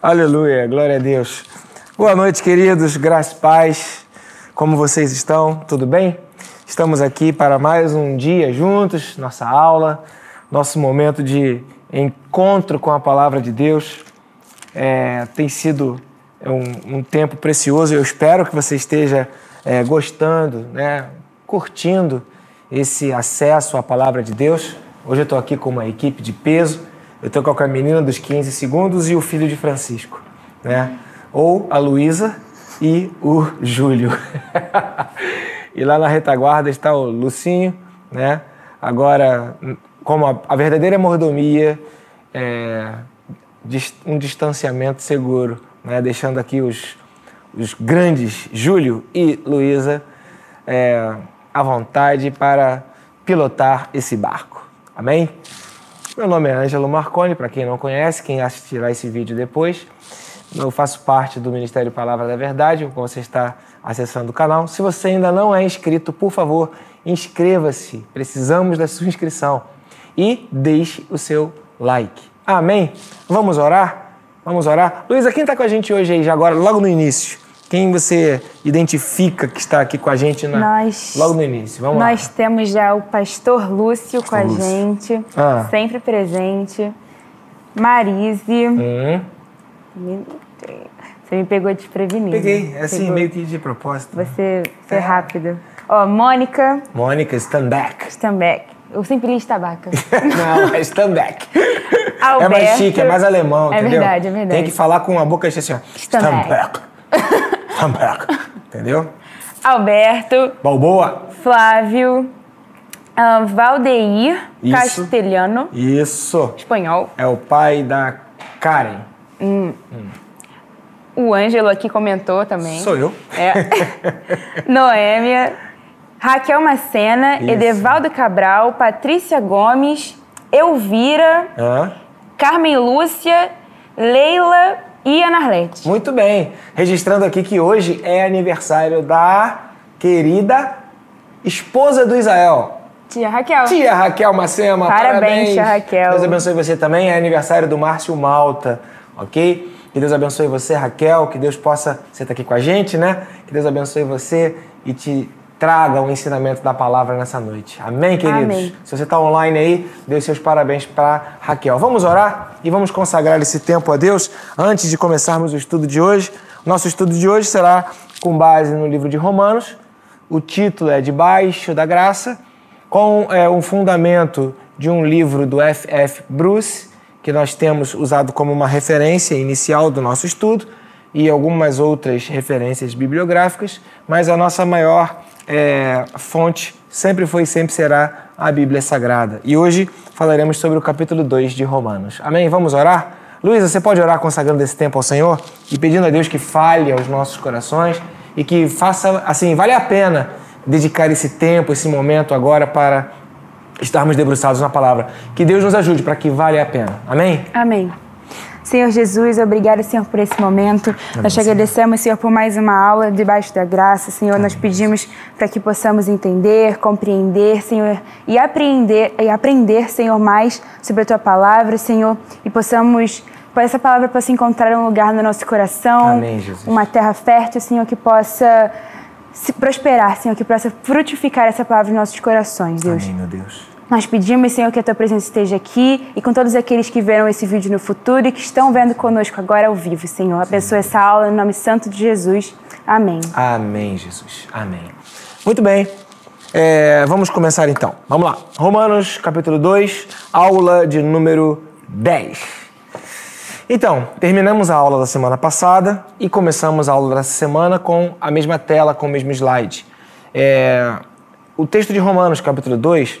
Aleluia, glória a Deus. Boa noite, queridos, graças e paz. Como vocês estão? Tudo bem? Estamos aqui para mais um dia juntos, nossa aula, nosso momento de encontro com a palavra de Deus. É, tem sido um, um, tempo precioso. Eu espero que você esteja é, gostando, né, curtindo esse acesso à palavra de Deus. Hoje eu estou aqui com uma equipe de peso. Eu estou com a menina dos 15 segundos e o filho de Francisco, né? Ou a Luísa e o Júlio. e lá na retaguarda está o Lucinho, né? Agora, como a, a verdadeira mordomia, é, um distanciamento seguro, né? Deixando aqui os, os grandes Júlio e Luísa é, à vontade para pilotar esse barco. Amém? Meu nome é Ângelo Marconi, para quem não conhece, quem assistirá esse vídeo depois. Eu faço parte do Ministério Palavra da Verdade, como você está acessando o canal. Se você ainda não é inscrito, por favor, inscreva-se. Precisamos da sua inscrição. E deixe o seu like. Amém? Vamos orar? Vamos orar? Luísa, quem está com a gente hoje aí, já agora, logo no início? Quem você identifica que está aqui com a gente na, nós, logo no início? Vamos nós lá. temos já o pastor Lúcio pastor com a Lúcio. gente, ah. sempre presente. Marise. Hum. Você me pegou desprevenido. Peguei, é assim, pegou. meio que de propósito. Você foi é. rápido. Ó, Mônica. Mônica Standback. Standback. Eu sempre li tabaca. Não, é Standback. Alberto. É mais chique, é mais alemão, é entendeu? É verdade, é verdade. Tem que falar com a boca cheia assim, ó. Standback. Entendeu? Alberto. Balboa. Flávio. Uh, Valdeir Isso. Castelhano. Isso. Espanhol. É o pai da Karen. Hum. Hum. O Ângelo aqui comentou também. Sou eu. É. Noêmia. Raquel Macena, Isso. Edevaldo Cabral, Patrícia Gomes, Elvira, ah. Carmen Lúcia, Leila e Ana Arlete. Muito bem. Registrando aqui que hoje é aniversário da querida esposa do Israel. Tia Raquel. Tia Raquel Macema. Parabéns, parabéns. tia Raquel. Deus abençoe você também. É aniversário do Márcio Malta, ok? Que Deus abençoe você, Raquel. Que Deus possa. Você está aqui com a gente, né? Que Deus abençoe você e te traga o ensinamento da palavra nessa noite. Amém, queridos? Amém. Se você está online aí, dê seus parabéns para Raquel. Vamos orar e vamos consagrar esse tempo a Deus antes de começarmos o estudo de hoje. Nosso estudo de hoje será com base no livro de Romanos. O título é Debaixo da Graça, com é, um fundamento de um livro do F.F. Bruce, que nós temos usado como uma referência inicial do nosso estudo, e algumas outras referências bibliográficas, mas a nossa maior é, fonte sempre foi e sempre será a Bíblia Sagrada. E hoje falaremos sobre o capítulo 2 de Romanos. Amém? Vamos orar? Luísa, você pode orar consagrando esse tempo ao Senhor e pedindo a Deus que fale aos nossos corações e que faça, assim, vale a pena dedicar esse tempo, esse momento agora para estarmos debruçados na palavra. Que Deus nos ajude para que vale a pena. Amém? Amém. Senhor Jesus, obrigada, Senhor, por esse momento. Amém, nós te agradecemos, Senhor, por mais uma aula debaixo da graça. Senhor, Amém. nós pedimos para que possamos entender, compreender, Senhor, e aprender, e aprender, Senhor, mais sobre a tua palavra, Senhor, e possamos que essa palavra possa encontrar um lugar no nosso coração, Amém, uma terra fértil, Senhor, que possa se prosperar, Senhor, que possa frutificar essa palavra nos nossos corações, Deus. Amém, meu Deus. Nós pedimos, Senhor, que a tua presença esteja aqui e com todos aqueles que verão esse vídeo no futuro e que estão vendo conosco agora ao vivo, Senhor. Abençoe essa aula em nome santo de Jesus. Amém. Amém, Jesus. Amém. Muito bem. É, vamos começar então. Vamos lá. Romanos, capítulo 2, aula de número 10. Então, terminamos a aula da semana passada e começamos a aula dessa semana com a mesma tela, com o mesmo slide. É, o texto de Romanos, capítulo 2,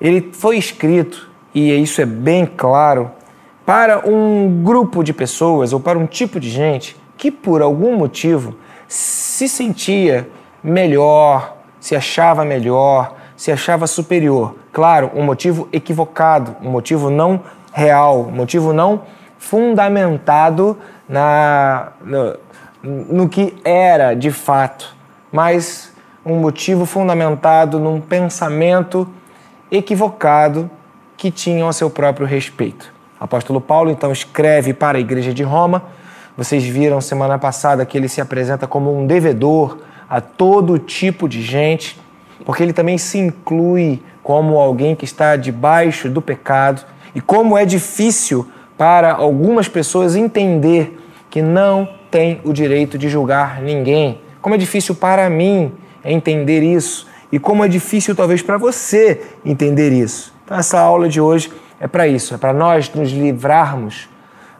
ele foi escrito, e isso é bem claro, para um grupo de pessoas ou para um tipo de gente que por algum motivo se sentia melhor, se achava melhor, se achava superior. Claro, um motivo equivocado, um motivo não real, um motivo não fundamentado na, no, no que era de fato, mas um motivo fundamentado num pensamento equivocado que tinham a seu próprio respeito. apóstolo Paulo então escreve para a igreja de Roma. Vocês viram semana passada que ele se apresenta como um devedor a todo tipo de gente, porque ele também se inclui como alguém que está debaixo do pecado e como é difícil para algumas pessoas entender que não tem o direito de julgar ninguém. Como é difícil para mim entender isso e como é difícil talvez para você entender isso. Então essa aula de hoje é para isso, é para nós nos livrarmos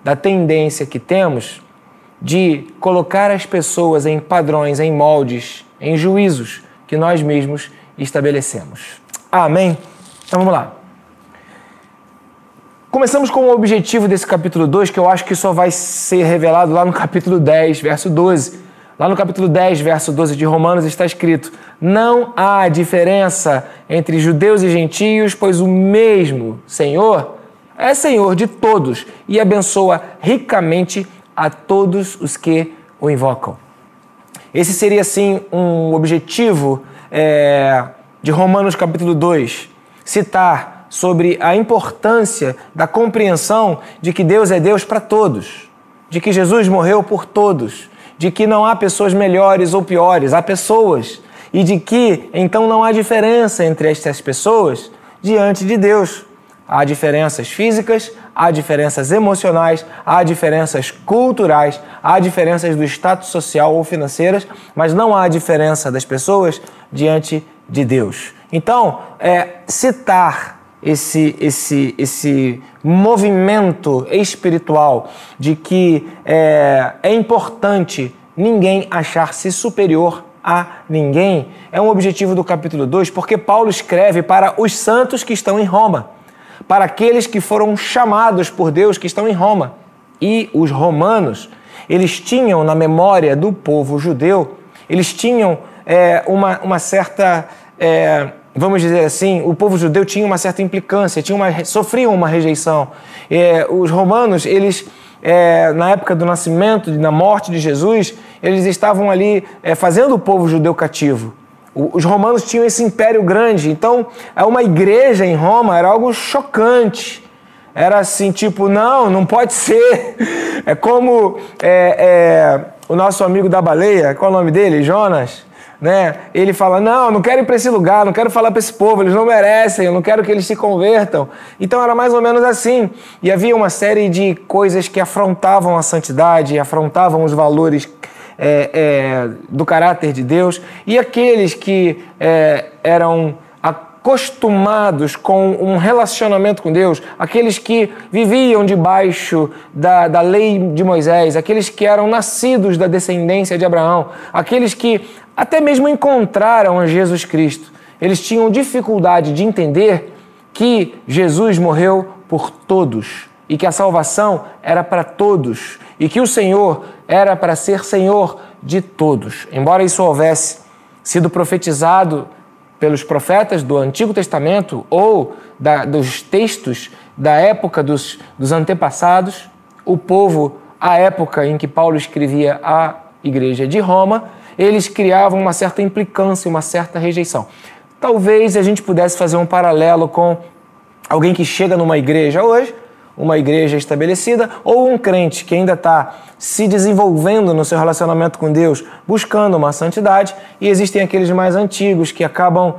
da tendência que temos de colocar as pessoas em padrões, em moldes, em juízos que nós mesmos estabelecemos. Amém? Então vamos lá. Começamos com o objetivo desse capítulo 2, que eu acho que só vai ser revelado lá no capítulo 10, verso 12. Lá no capítulo 10, verso 12 de Romanos está escrito: Não há diferença entre judeus e gentios, pois o mesmo Senhor é Senhor de todos e abençoa ricamente a todos os que o invocam. Esse seria, sim, um objetivo é, de Romanos capítulo 2, citar sobre a importância da compreensão de que Deus é Deus para todos, de que Jesus morreu por todos, de que não há pessoas melhores ou piores, há pessoas, e de que então não há diferença entre estas pessoas diante de Deus. Há diferenças físicas, há diferenças emocionais, há diferenças culturais, há diferenças do status social ou financeiras, mas não há diferença das pessoas diante de Deus. Então, é, citar esse, esse, esse movimento espiritual de que é, é importante ninguém achar-se superior a ninguém, é um objetivo do capítulo 2, porque Paulo escreve para os santos que estão em Roma, para aqueles que foram chamados por Deus que estão em Roma. E os romanos, eles tinham na memória do povo judeu, eles tinham é, uma, uma certa. É, vamos dizer assim, o povo judeu tinha uma certa implicância, tinha uma, sofriam uma rejeição. É, os romanos, eles, é, na época do nascimento, na morte de Jesus, eles estavam ali é, fazendo o povo judeu cativo. Os romanos tinham esse império grande, então uma igreja em Roma era algo chocante. Era assim, tipo, não, não pode ser. É como é, é, o nosso amigo da baleia, qual é o nome dele? Jonas? Né? Ele fala: Não, não quero ir para esse lugar, não quero falar para esse povo, eles não merecem, eu não quero que eles se convertam. Então era mais ou menos assim. E havia uma série de coisas que afrontavam a santidade, afrontavam os valores é, é, do caráter de Deus. E aqueles que é, eram acostumados com um relacionamento com Deus, aqueles que viviam debaixo da, da lei de Moisés, aqueles que eram nascidos da descendência de Abraão, aqueles que até mesmo encontraram a Jesus Cristo, eles tinham dificuldade de entender que Jesus morreu por todos e que a salvação era para todos e que o Senhor era para ser Senhor de todos. Embora isso houvesse sido profetizado pelos profetas do Antigo Testamento ou da, dos textos da época dos, dos antepassados, o povo, à época em que Paulo escrevia a igreja de Roma, eles criavam uma certa implicância, uma certa rejeição. Talvez a gente pudesse fazer um paralelo com alguém que chega numa igreja hoje uma igreja estabelecida ou um crente que ainda está se desenvolvendo no seu relacionamento com Deus, buscando uma santidade, e existem aqueles mais antigos que acabam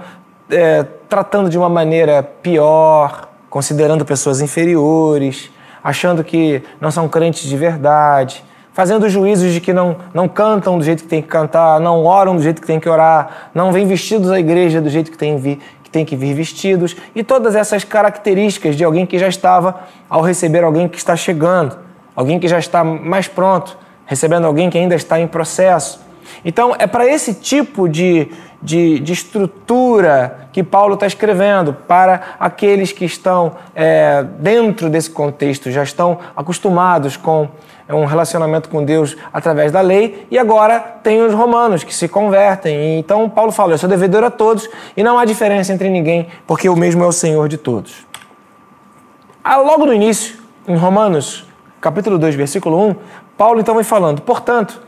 é, tratando de uma maneira pior, considerando pessoas inferiores, achando que não são crentes de verdade, fazendo juízos de que não, não cantam do jeito que tem que cantar, não oram do jeito que tem que orar, não vêm vestidos à igreja do jeito que tem, tem que vir vestidos e todas essas características de alguém que já estava ao receber alguém que está chegando, alguém que já está mais pronto, recebendo alguém que ainda está em processo. Então, é para esse tipo de, de, de, estrutura que Paulo está escrevendo, para aqueles que estão é, dentro desse contexto, já estão acostumados com é um relacionamento com Deus através da lei, e agora tem os romanos que se convertem. Então Paulo fala: Eu sou devedor a todos e não há diferença entre ninguém, porque o mesmo é o Senhor de todos. Ah, logo no início, em Romanos, capítulo 2, versículo 1, Paulo então vai falando: Portanto,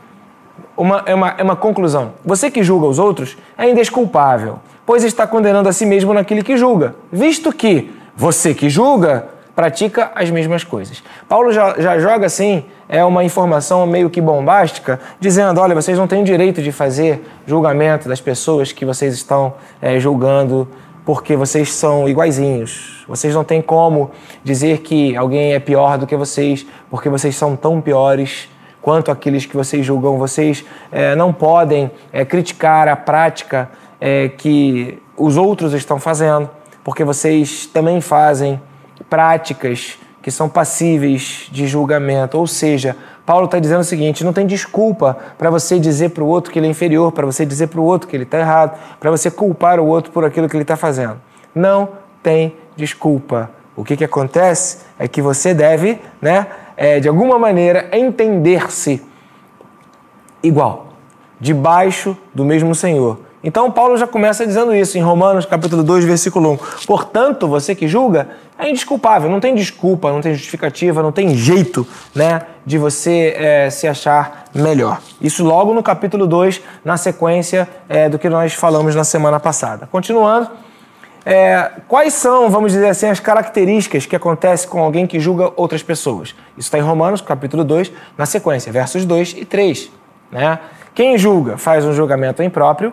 uma, é, uma, é uma conclusão. Você que julga os outros é indesculpável, pois está condenando a si mesmo naquele que julga, visto que você que julga pratica as mesmas coisas. Paulo já, já joga assim, é uma informação meio que bombástica, dizendo: olha, vocês não têm direito de fazer julgamento das pessoas que vocês estão é, julgando porque vocês são iguaizinhos. Vocês não têm como dizer que alguém é pior do que vocês, porque vocês são tão piores quanto aqueles que vocês julgam. Vocês é, não podem é, criticar a prática é, que os outros estão fazendo, porque vocês também fazem práticas que são passíveis de julgamento. Ou seja, Paulo está dizendo o seguinte: não tem desculpa para você dizer para o outro que ele é inferior, para você dizer para o outro que ele está errado, para você culpar o outro por aquilo que ele está fazendo. Não tem desculpa. O que, que acontece é que você deve, né, é, de alguma maneira, entender-se igual, debaixo do mesmo Senhor. Então Paulo já começa dizendo isso em Romanos capítulo 2, versículo 1. Portanto, você que julga é indesculpável, não tem desculpa, não tem justificativa, não tem jeito né, de você é, se achar melhor. Isso logo no capítulo 2, na sequência é, do que nós falamos na semana passada. Continuando, é, quais são, vamos dizer assim, as características que acontecem com alguém que julga outras pessoas? Isso está em Romanos capítulo 2, na sequência, versos 2 e 3. Né? Quem julga faz um julgamento impróprio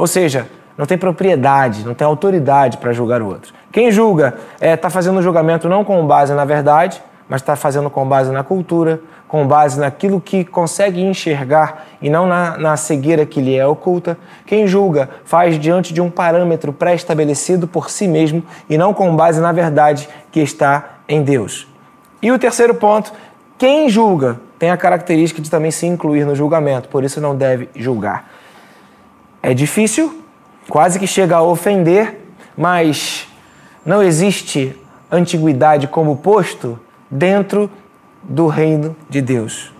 ou seja, não tem propriedade, não tem autoridade para julgar o outro. Quem julga está é, tá fazendo o julgamento não com base na verdade, mas está fazendo com base na cultura, com base naquilo que consegue enxergar e não na, na cegueira que lhe é oculta. Quem julga faz diante de um parâmetro pré-estabelecido por si mesmo e não com base na verdade que está em Deus. E o terceiro ponto, quem julga tem a característica de também se incluir no julgamento, por isso não deve julgar. É difícil, quase que chega a ofender, mas não existe antiguidade como posto dentro do reino de Deus.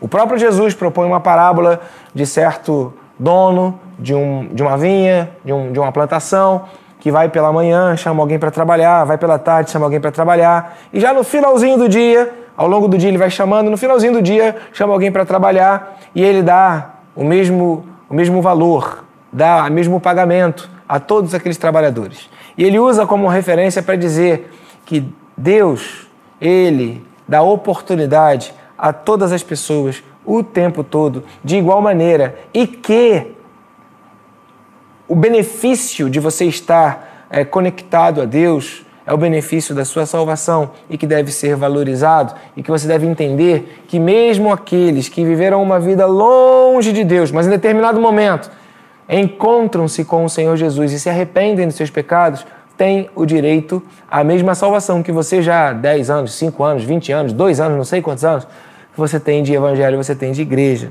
O próprio Jesus propõe uma parábola de certo dono de, um, de uma vinha, de, um, de uma plantação, que vai pela manhã, chama alguém para trabalhar, vai pela tarde, chama alguém para trabalhar, e já no finalzinho do dia, ao longo do dia ele vai chamando, no finalzinho do dia chama alguém para trabalhar e ele dá o mesmo o mesmo valor, dá o mesmo pagamento a todos aqueles trabalhadores. E ele usa como referência para dizer que Deus, ele dá oportunidade a todas as pessoas o tempo todo, de igual maneira, e que o benefício de você estar é, conectado a Deus é o benefício da sua salvação e que deve ser valorizado e que você deve entender que mesmo aqueles que viveram uma vida longe de Deus, mas em determinado momento encontram-se com o Senhor Jesus e se arrependem dos seus pecados, têm o direito à mesma salvação que você já há 10 anos, 5 anos, 20 anos, 2 anos, não sei quantos anos, você tem de evangelho, você tem de igreja.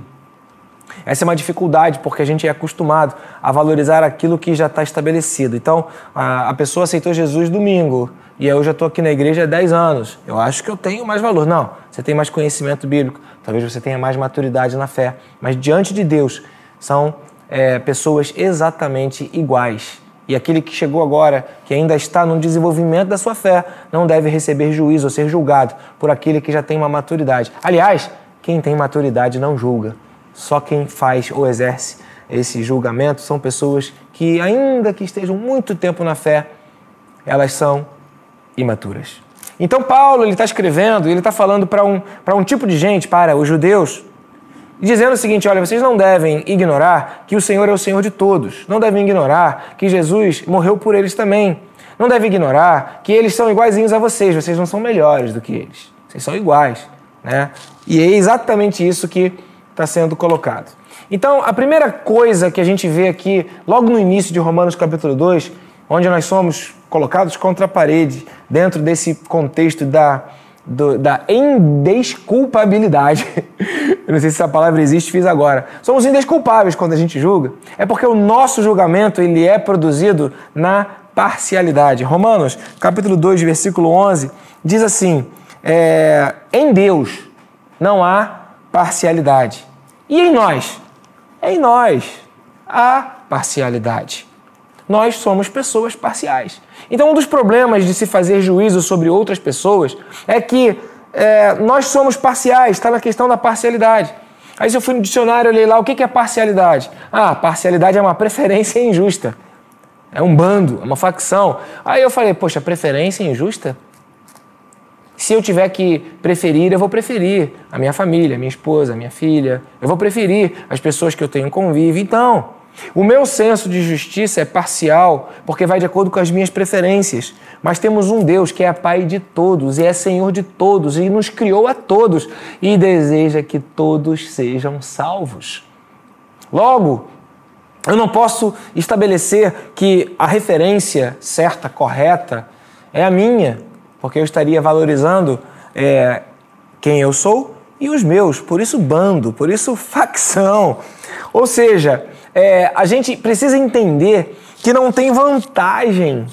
Essa é uma dificuldade porque a gente é acostumado a valorizar aquilo que já está estabelecido. Então, a, a pessoa aceitou Jesus domingo e eu já estou aqui na igreja há 10 anos. Eu acho que eu tenho mais valor. Não, você tem mais conhecimento bíblico, talvez você tenha mais maturidade na fé. Mas diante de Deus, são é, pessoas exatamente iguais. E aquele que chegou agora, que ainda está no desenvolvimento da sua fé, não deve receber juízo ou ser julgado por aquele que já tem uma maturidade. Aliás, quem tem maturidade não julga. Só quem faz ou exerce esse julgamento são pessoas que, ainda que estejam muito tempo na fé, elas são imaturas. Então, Paulo está escrevendo, ele está falando para um, um tipo de gente, para os judeus, dizendo o seguinte: olha, vocês não devem ignorar que o Senhor é o Senhor de todos. Não devem ignorar que Jesus morreu por eles também. Não devem ignorar que eles são iguaizinhos a vocês. Vocês não são melhores do que eles. Vocês são iguais. Né? E é exatamente isso que está sendo colocado. Então, a primeira coisa que a gente vê aqui, logo no início de Romanos capítulo 2, onde nós somos colocados contra a parede, dentro desse contexto da do, da indesculpabilidade. Eu não sei se essa palavra existe, fiz agora. Somos indesculpáveis quando a gente julga. É porque o nosso julgamento ele é produzido na parcialidade. Romanos, capítulo 2, versículo 11, diz assim: é, Em Deus não há parcialidade. E em nós? Em nós há parcialidade. Nós somos pessoas parciais. Então, um dos problemas de se fazer juízo sobre outras pessoas é que é, nós somos parciais, está na questão da parcialidade. Aí, se eu fui no dicionário, olhei lá, o que é parcialidade? Ah, parcialidade é uma preferência injusta. É um bando, é uma facção. Aí eu falei, poxa, preferência injusta? Se eu tiver que preferir, eu vou preferir a minha família, a minha esposa, a minha filha. Eu vou preferir as pessoas que eu tenho convívio. Então, o meu senso de justiça é parcial, porque vai de acordo com as minhas preferências. Mas temos um Deus que é Pai de todos e é Senhor de todos e nos criou a todos e deseja que todos sejam salvos. Logo, eu não posso estabelecer que a referência certa, correta, é a minha, porque eu estaria valorizando é, quem eu sou e os meus. Por isso, bando, por isso, facção. Ou seja, é, a gente precisa entender que não tem vantagem,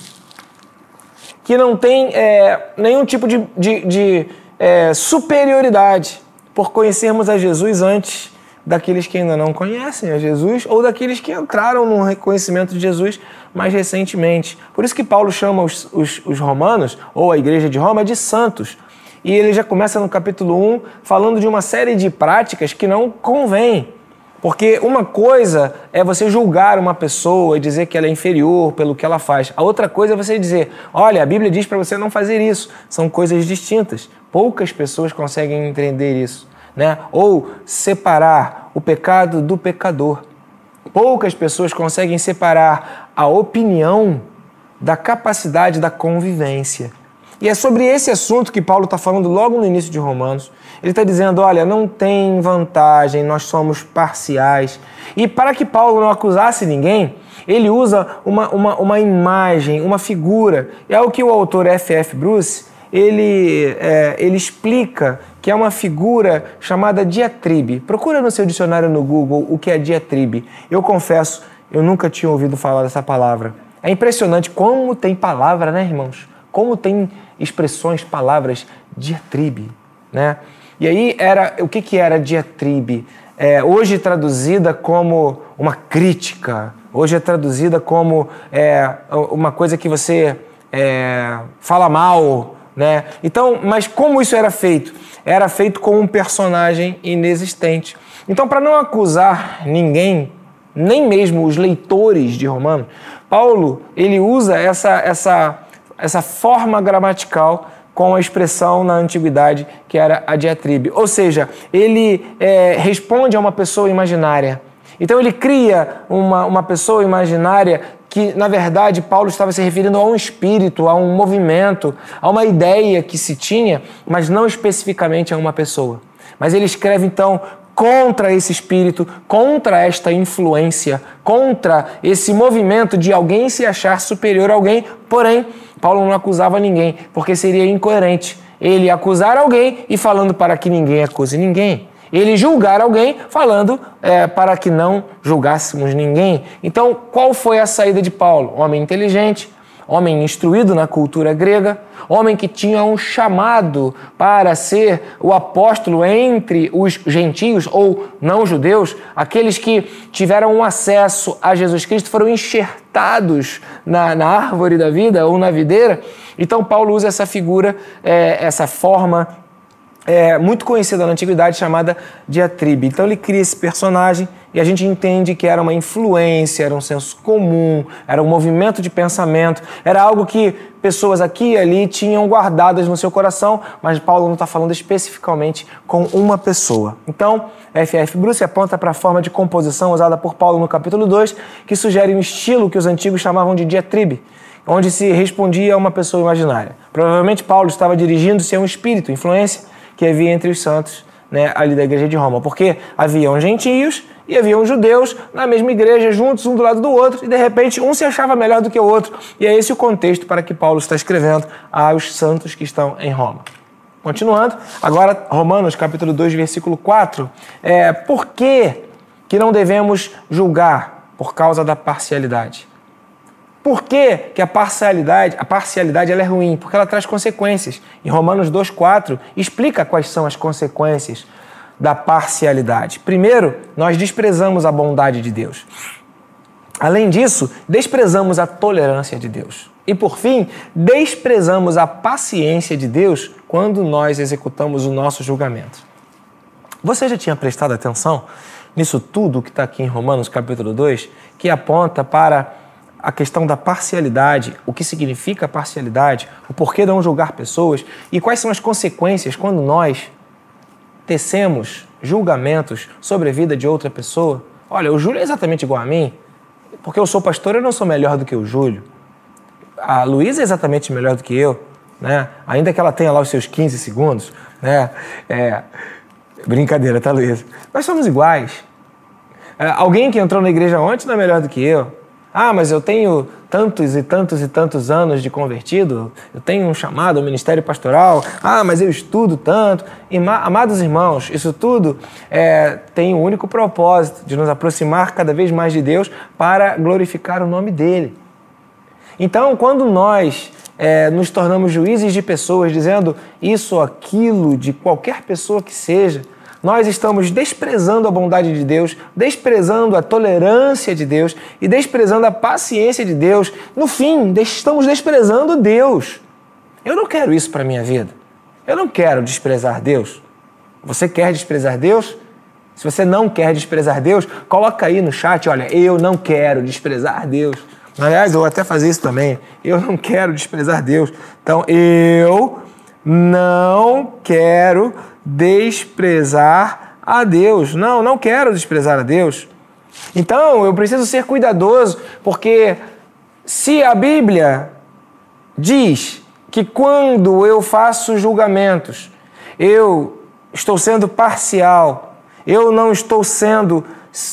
que não tem é, nenhum tipo de, de, de é, superioridade por conhecermos a Jesus antes daqueles que ainda não conhecem a Jesus ou daqueles que entraram no reconhecimento de Jesus mais recentemente. Por isso que Paulo chama os, os, os romanos, ou a igreja de Roma, de santos. E ele já começa no capítulo 1 falando de uma série de práticas que não convém. Porque uma coisa é você julgar uma pessoa e dizer que ela é inferior pelo que ela faz. A outra coisa é você dizer: olha, a Bíblia diz para você não fazer isso. São coisas distintas. Poucas pessoas conseguem entender isso né? ou separar o pecado do pecador. Poucas pessoas conseguem separar a opinião da capacidade da convivência. E é sobre esse assunto que Paulo está falando logo no início de Romanos. Ele está dizendo: olha, não tem vantagem, nós somos parciais. E para que Paulo não acusasse ninguém, ele usa uma, uma, uma imagem, uma figura. É o que o autor F.F. Bruce ele, é, ele explica que é uma figura chamada diatribe. Procura no seu dicionário no Google o que é diatribe. Eu confesso, eu nunca tinha ouvido falar dessa palavra. É impressionante como tem palavra, né, irmãos? Como tem expressões, palavras, diatribe, né? E aí era o que, que era diatribe? É, hoje traduzida como uma crítica, hoje é traduzida como é, uma coisa que você é, fala mal, né? Então, mas como isso era feito? Era feito com um personagem inexistente. Então, para não acusar ninguém, nem mesmo os leitores de Romano, Paulo ele usa essa, essa, essa forma gramatical com a expressão na antiguidade que era a diatribe. Ou seja, ele é, responde a uma pessoa imaginária. Então ele cria uma, uma pessoa imaginária que, na verdade, Paulo estava se referindo a um espírito, a um movimento, a uma ideia que se tinha, mas não especificamente a uma pessoa. Mas ele escreve então contra esse espírito, contra esta influência, contra esse movimento de alguém se achar superior a alguém. Porém, Paulo não acusava ninguém, porque seria incoerente ele acusar alguém e falando para que ninguém acuse ninguém ele julgar alguém falando é, para que não julgássemos ninguém. Então, qual foi a saída de Paulo? Homem inteligente, homem instruído na cultura grega, homem que tinha um chamado para ser o apóstolo entre os gentios ou não judeus, aqueles que tiveram um acesso a Jesus Cristo, foram enxertados na, na árvore da vida ou na videira. Então, Paulo usa essa figura, é, essa forma é, muito conhecida na antiguidade chamada diatribe. Então ele cria esse personagem e a gente entende que era uma influência, era um senso comum, era um movimento de pensamento, era algo que pessoas aqui e ali tinham guardadas no seu coração, mas Paulo não está falando especificamente com uma pessoa. Então, F.F. Bruce aponta para a forma de composição usada por Paulo no capítulo 2, que sugere um estilo que os antigos chamavam de diatribe onde se respondia a uma pessoa imaginária. Provavelmente Paulo estava dirigindo-se a um espírito, influência, que havia entre os santos né, ali da igreja de Roma, porque haviam gentios e haviam judeus na mesma igreja, juntos, um do lado do outro, e de repente um se achava melhor do que o outro. E é esse o contexto para que Paulo está escrevendo aos santos que estão em Roma. Continuando, agora Romanos capítulo 2, versículo 4. É, por que, que não devemos julgar por causa da parcialidade? Por que, que a parcialidade, a parcialidade ela é ruim? Porque ela traz consequências. Em Romanos 2,4 explica quais são as consequências da parcialidade. Primeiro, nós desprezamos a bondade de Deus. Além disso, desprezamos a tolerância de Deus. E por fim, desprezamos a paciência de Deus quando nós executamos o nosso julgamento. Você já tinha prestado atenção nisso tudo que está aqui em Romanos capítulo 2, que aponta para a questão da parcialidade, o que significa parcialidade, o porquê não julgar pessoas e quais são as consequências quando nós tecemos julgamentos sobre a vida de outra pessoa. Olha, o Júlio é exatamente igual a mim, porque eu sou pastor, eu não sou melhor do que o Júlio. A Luísa é exatamente melhor do que eu, né? Ainda que ela tenha lá os seus 15 segundos, né? É, brincadeira, tá, Luísa? Nós somos iguais. É, alguém que entrou na igreja ontem não é melhor do que eu. Ah, mas eu tenho tantos e tantos e tantos anos de convertido, eu tenho um chamado ao ministério pastoral. Ah, mas eu estudo tanto. Amados irmãos, isso tudo é, tem o um único propósito de nos aproximar cada vez mais de Deus para glorificar o nome dele. Então, quando nós é, nos tornamos juízes de pessoas, dizendo isso ou aquilo de qualquer pessoa que seja, nós estamos desprezando a bondade de Deus, desprezando a tolerância de Deus e desprezando a paciência de Deus. No fim, estamos desprezando Deus. Eu não quero isso para a minha vida. Eu não quero desprezar Deus. Você quer desprezar Deus? Se você não quer desprezar Deus, coloca aí no chat, olha, eu não quero desprezar Deus. Aliás, eu vou até fazer isso também. Eu não quero desprezar Deus. Então, eu não quero desprezar a Deus. Não, não quero desprezar a Deus. Então, eu preciso ser cuidadoso, porque se a Bíblia diz que quando eu faço julgamentos, eu estou sendo parcial, eu não estou sendo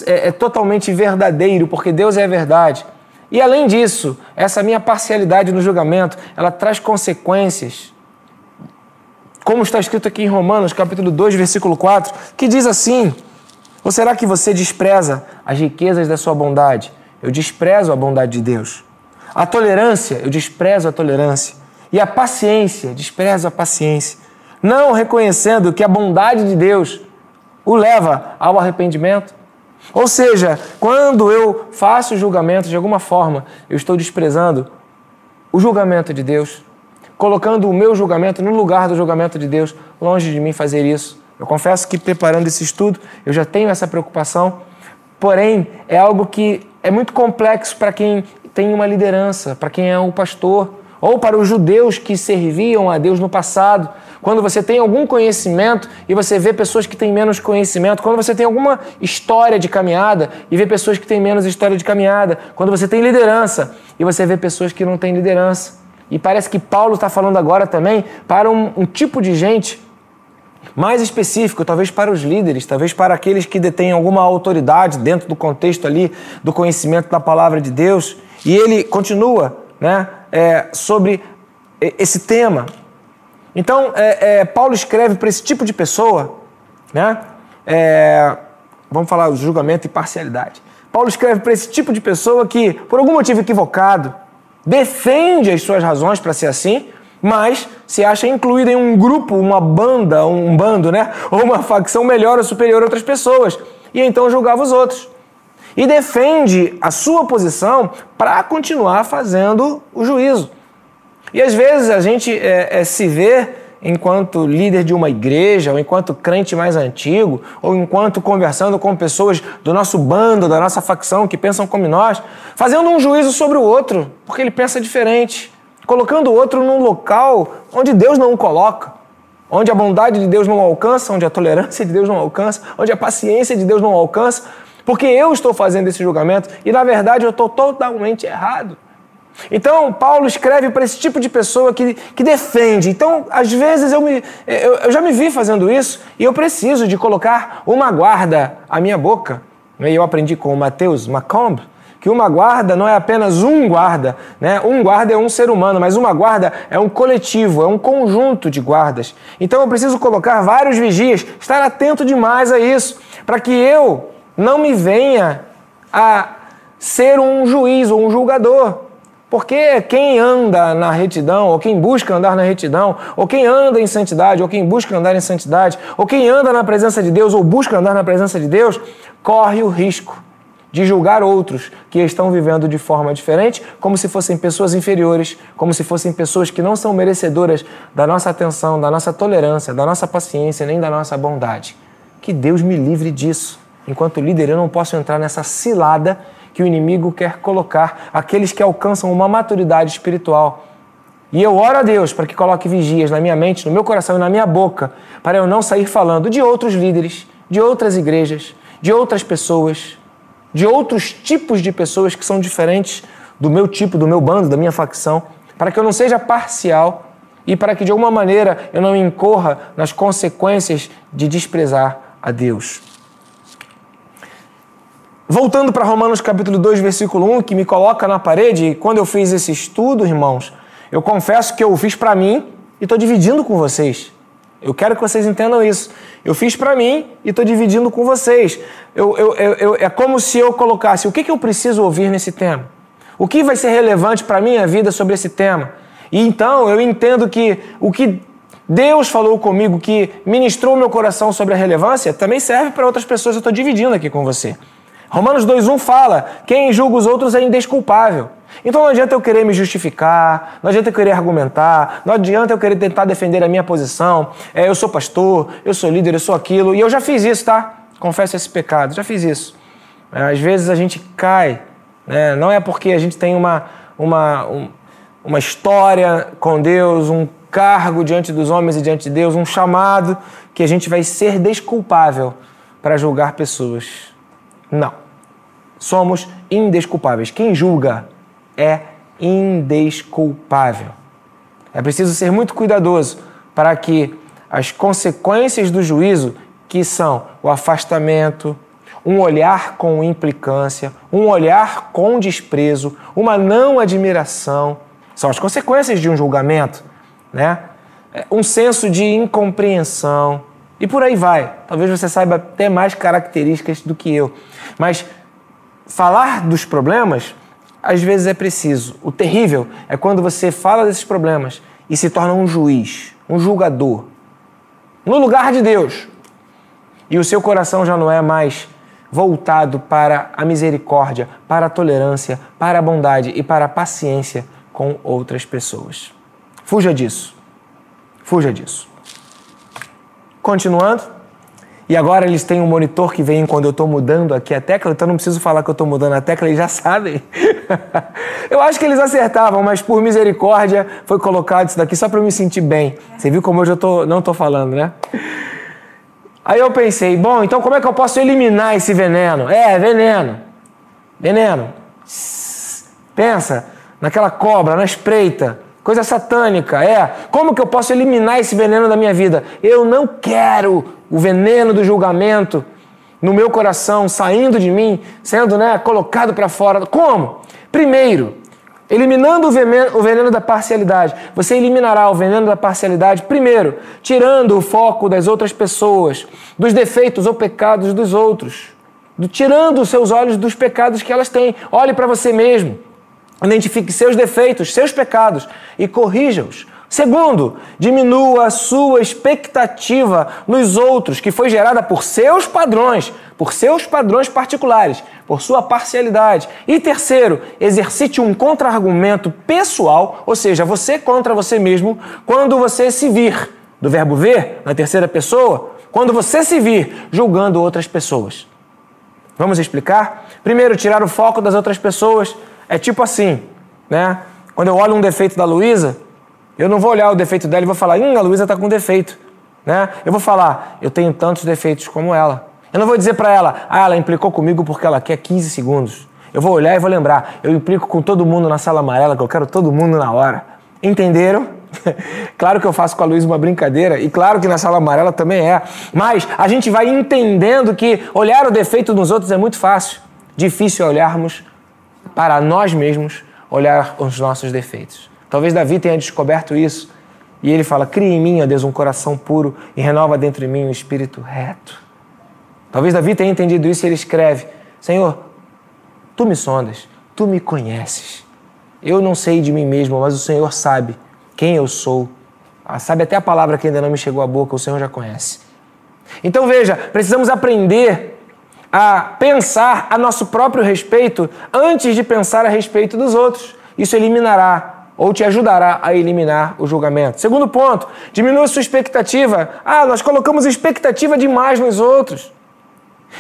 é, é, totalmente verdadeiro, porque Deus é a verdade. E além disso, essa minha parcialidade no julgamento, ela traz consequências como está escrito aqui em Romanos, capítulo 2, versículo 4, que diz assim: Ou será que você despreza as riquezas da sua bondade? Eu desprezo a bondade de Deus. A tolerância, eu desprezo a tolerância. E a paciência, desprezo a paciência. Não reconhecendo que a bondade de Deus o leva ao arrependimento. Ou seja, quando eu faço julgamento de alguma forma, eu estou desprezando o julgamento de Deus colocando o meu julgamento no lugar do julgamento de Deus, longe de mim fazer isso. Eu confesso que preparando esse estudo, eu já tenho essa preocupação, porém é algo que é muito complexo para quem tem uma liderança, para quem é o pastor, ou para os judeus que serviam a Deus no passado. Quando você tem algum conhecimento e você vê pessoas que têm menos conhecimento, quando você tem alguma história de caminhada e vê pessoas que têm menos história de caminhada, quando você tem liderança e você vê pessoas que não têm liderança. E parece que Paulo está falando agora também para um, um tipo de gente mais específico, talvez para os líderes, talvez para aqueles que detêm alguma autoridade dentro do contexto ali do conhecimento da palavra de Deus. E ele continua né, é, sobre esse tema. Então, é, é, Paulo escreve para esse tipo de pessoa, né, é, vamos falar o julgamento e parcialidade. Paulo escreve para esse tipo de pessoa que, por algum motivo equivocado, defende as suas razões para ser assim, mas se acha incluído em um grupo, uma banda, um bando, né? Ou uma facção melhor ou superior a outras pessoas. E então julgava os outros. E defende a sua posição para continuar fazendo o juízo. E às vezes a gente é, é, se vê enquanto líder de uma igreja, ou enquanto crente mais antigo, ou enquanto conversando com pessoas do nosso bando, da nossa facção que pensam como nós, fazendo um juízo sobre o outro, porque ele pensa diferente, colocando o outro num local onde Deus não o coloca, onde a bondade de Deus não alcança, onde a tolerância de Deus não alcança, onde a paciência de Deus não alcança, porque eu estou fazendo esse julgamento e na verdade eu estou totalmente errado. Então, Paulo escreve para esse tipo de pessoa que, que defende. Então, às vezes eu, me, eu, eu, já me vi fazendo isso e eu preciso de colocar uma guarda à minha boca. E eu aprendi com o Mateus Macomb que uma guarda não é apenas um guarda, né? Um guarda é um ser humano, mas uma guarda é um coletivo, é um conjunto de guardas. Então eu preciso colocar vários vigias, estar atento demais a isso, para que eu não me venha a ser um juiz ou um julgador. Porque quem anda na retidão, ou quem busca andar na retidão, ou quem anda em santidade, ou quem busca andar em santidade, ou quem anda na presença de Deus, ou busca andar na presença de Deus, corre o risco de julgar outros que estão vivendo de forma diferente, como se fossem pessoas inferiores, como se fossem pessoas que não são merecedoras da nossa atenção, da nossa tolerância, da nossa paciência, nem da nossa bondade. Que Deus me livre disso. Enquanto líder, eu não posso entrar nessa cilada que o inimigo quer colocar aqueles que alcançam uma maturidade espiritual. E eu oro a Deus para que coloque vigias na minha mente, no meu coração e na minha boca, para eu não sair falando de outros líderes, de outras igrejas, de outras pessoas, de outros tipos de pessoas que são diferentes do meu tipo, do meu bando, da minha facção, para que eu não seja parcial e para que de alguma maneira eu não incorra nas consequências de desprezar a Deus. Voltando para Romanos capítulo 2, versículo 1, que me coloca na parede, quando eu fiz esse estudo, irmãos, eu confesso que eu fiz para mim e estou dividindo com vocês. Eu quero que vocês entendam isso. Eu fiz para mim e estou dividindo com vocês. Eu, eu, eu, é como se eu colocasse o que, que eu preciso ouvir nesse tema. O que vai ser relevante para a minha vida sobre esse tema. E então eu entendo que o que Deus falou comigo, que ministrou meu coração sobre a relevância, também serve para outras pessoas. Eu estou dividindo aqui com você. Romanos 2,1 fala: quem julga os outros é indesculpável. Então não adianta eu querer me justificar, não adianta eu querer argumentar, não adianta eu querer tentar defender a minha posição. É, eu sou pastor, eu sou líder, eu sou aquilo. E eu já fiz isso, tá? Confesso esse pecado, já fiz isso. É, às vezes a gente cai, né? não é porque a gente tem uma, uma, um, uma história com Deus, um cargo diante dos homens e diante de Deus, um chamado, que a gente vai ser desculpável para julgar pessoas. Não. Somos indesculpáveis. Quem julga é indesculpável. É preciso ser muito cuidadoso para que as consequências do juízo, que são o afastamento, um olhar com implicância, um olhar com desprezo, uma não admiração, são as consequências de um julgamento, né? É, um senso de incompreensão e por aí vai. Talvez você saiba até mais características do que eu, mas falar dos problemas às vezes é preciso. O terrível é quando você fala desses problemas e se torna um juiz, um julgador, no lugar de Deus. E o seu coração já não é mais voltado para a misericórdia, para a tolerância, para a bondade e para a paciência com outras pessoas. Fuja disso. Fuja disso. Continuando. E agora eles têm um monitor que vem quando eu estou mudando aqui a tecla, então não preciso falar que eu estou mudando a tecla, eles já sabem. eu acho que eles acertavam, mas por misericórdia foi colocado isso daqui só para eu me sentir bem. Você viu como hoje eu tô, não estou falando, né? Aí eu pensei, bom, então como é que eu posso eliminar esse veneno? É, veneno. Veneno. Pensa naquela cobra, na espreita. Coisa satânica, é. Como que eu posso eliminar esse veneno da minha vida? Eu não quero o veneno do julgamento no meu coração, saindo de mim, sendo né, colocado para fora. Como? Primeiro, eliminando o veneno, o veneno da parcialidade. Você eliminará o veneno da parcialidade, primeiro, tirando o foco das outras pessoas, dos defeitos ou pecados dos outros, do, tirando os seus olhos dos pecados que elas têm. Olhe para você mesmo. Identifique seus defeitos, seus pecados e corrija-os. Segundo, diminua a sua expectativa nos outros, que foi gerada por seus padrões, por seus padrões particulares, por sua parcialidade. E terceiro, exercite um contra-argumento pessoal, ou seja, você contra você mesmo, quando você se vir, do verbo ver, na terceira pessoa, quando você se vir julgando outras pessoas. Vamos explicar? Primeiro, tirar o foco das outras pessoas é tipo assim, né? Quando eu olho um defeito da Luísa, eu não vou olhar o defeito dela e vou falar, hum, a Luísa está com defeito, né? Eu vou falar, eu tenho tantos defeitos como ela. Eu não vou dizer para ela, ah, ela implicou comigo porque ela quer 15 segundos. Eu vou olhar e vou lembrar, eu implico com todo mundo na sala amarela, que eu quero todo mundo na hora. Entenderam? claro que eu faço com a Luísa uma brincadeira, e claro que na sala amarela também é. Mas a gente vai entendendo que olhar o defeito nos outros é muito fácil. Difícil é olharmos para nós mesmos olhar os nossos defeitos. Talvez Davi tenha descoberto isso e ele fala: Cria em mim, ó Deus, um coração puro e renova dentro de mim um espírito reto. Talvez Davi tenha entendido isso e ele escreve: Senhor, tu me sondas, tu me conheces. Eu não sei de mim mesmo, mas o Senhor sabe quem eu sou. Ah, sabe até a palavra que ainda não me chegou à boca, o Senhor já conhece. Então veja, precisamos aprender a pensar a nosso próprio respeito antes de pensar a respeito dos outros. Isso eliminará ou te ajudará a eliminar o julgamento. Segundo ponto, diminua sua expectativa. Ah, nós colocamos expectativa demais nos outros.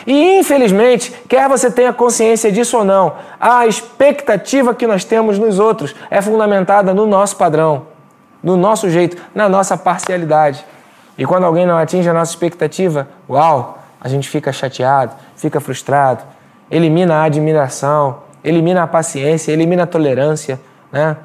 E infelizmente, quer você tenha consciência disso ou não, a expectativa que nós temos nos outros é fundamentada no nosso padrão, no nosso jeito, na nossa parcialidade. E quando alguém não atinge a nossa expectativa, uau, a gente fica chateado, fica frustrado, elimina a admiração, elimina a paciência, elimina a tolerância, né?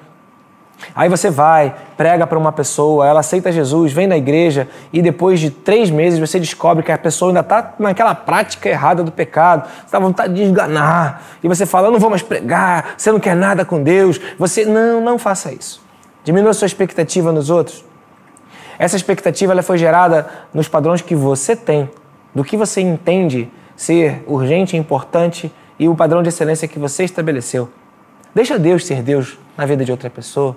Aí você vai, prega para uma pessoa, ela aceita Jesus, vem na igreja e depois de três meses você descobre que a pessoa ainda está naquela prática errada do pecado, dá vontade de enganar e você fala: Eu não vou mais pregar, você não quer nada com Deus. Você, não, não faça isso. Diminua sua expectativa nos outros. Essa expectativa ela foi gerada nos padrões que você tem, do que você entende ser urgente importante e o padrão de excelência que você estabeleceu. Deixa Deus ser Deus na vida de outra pessoa.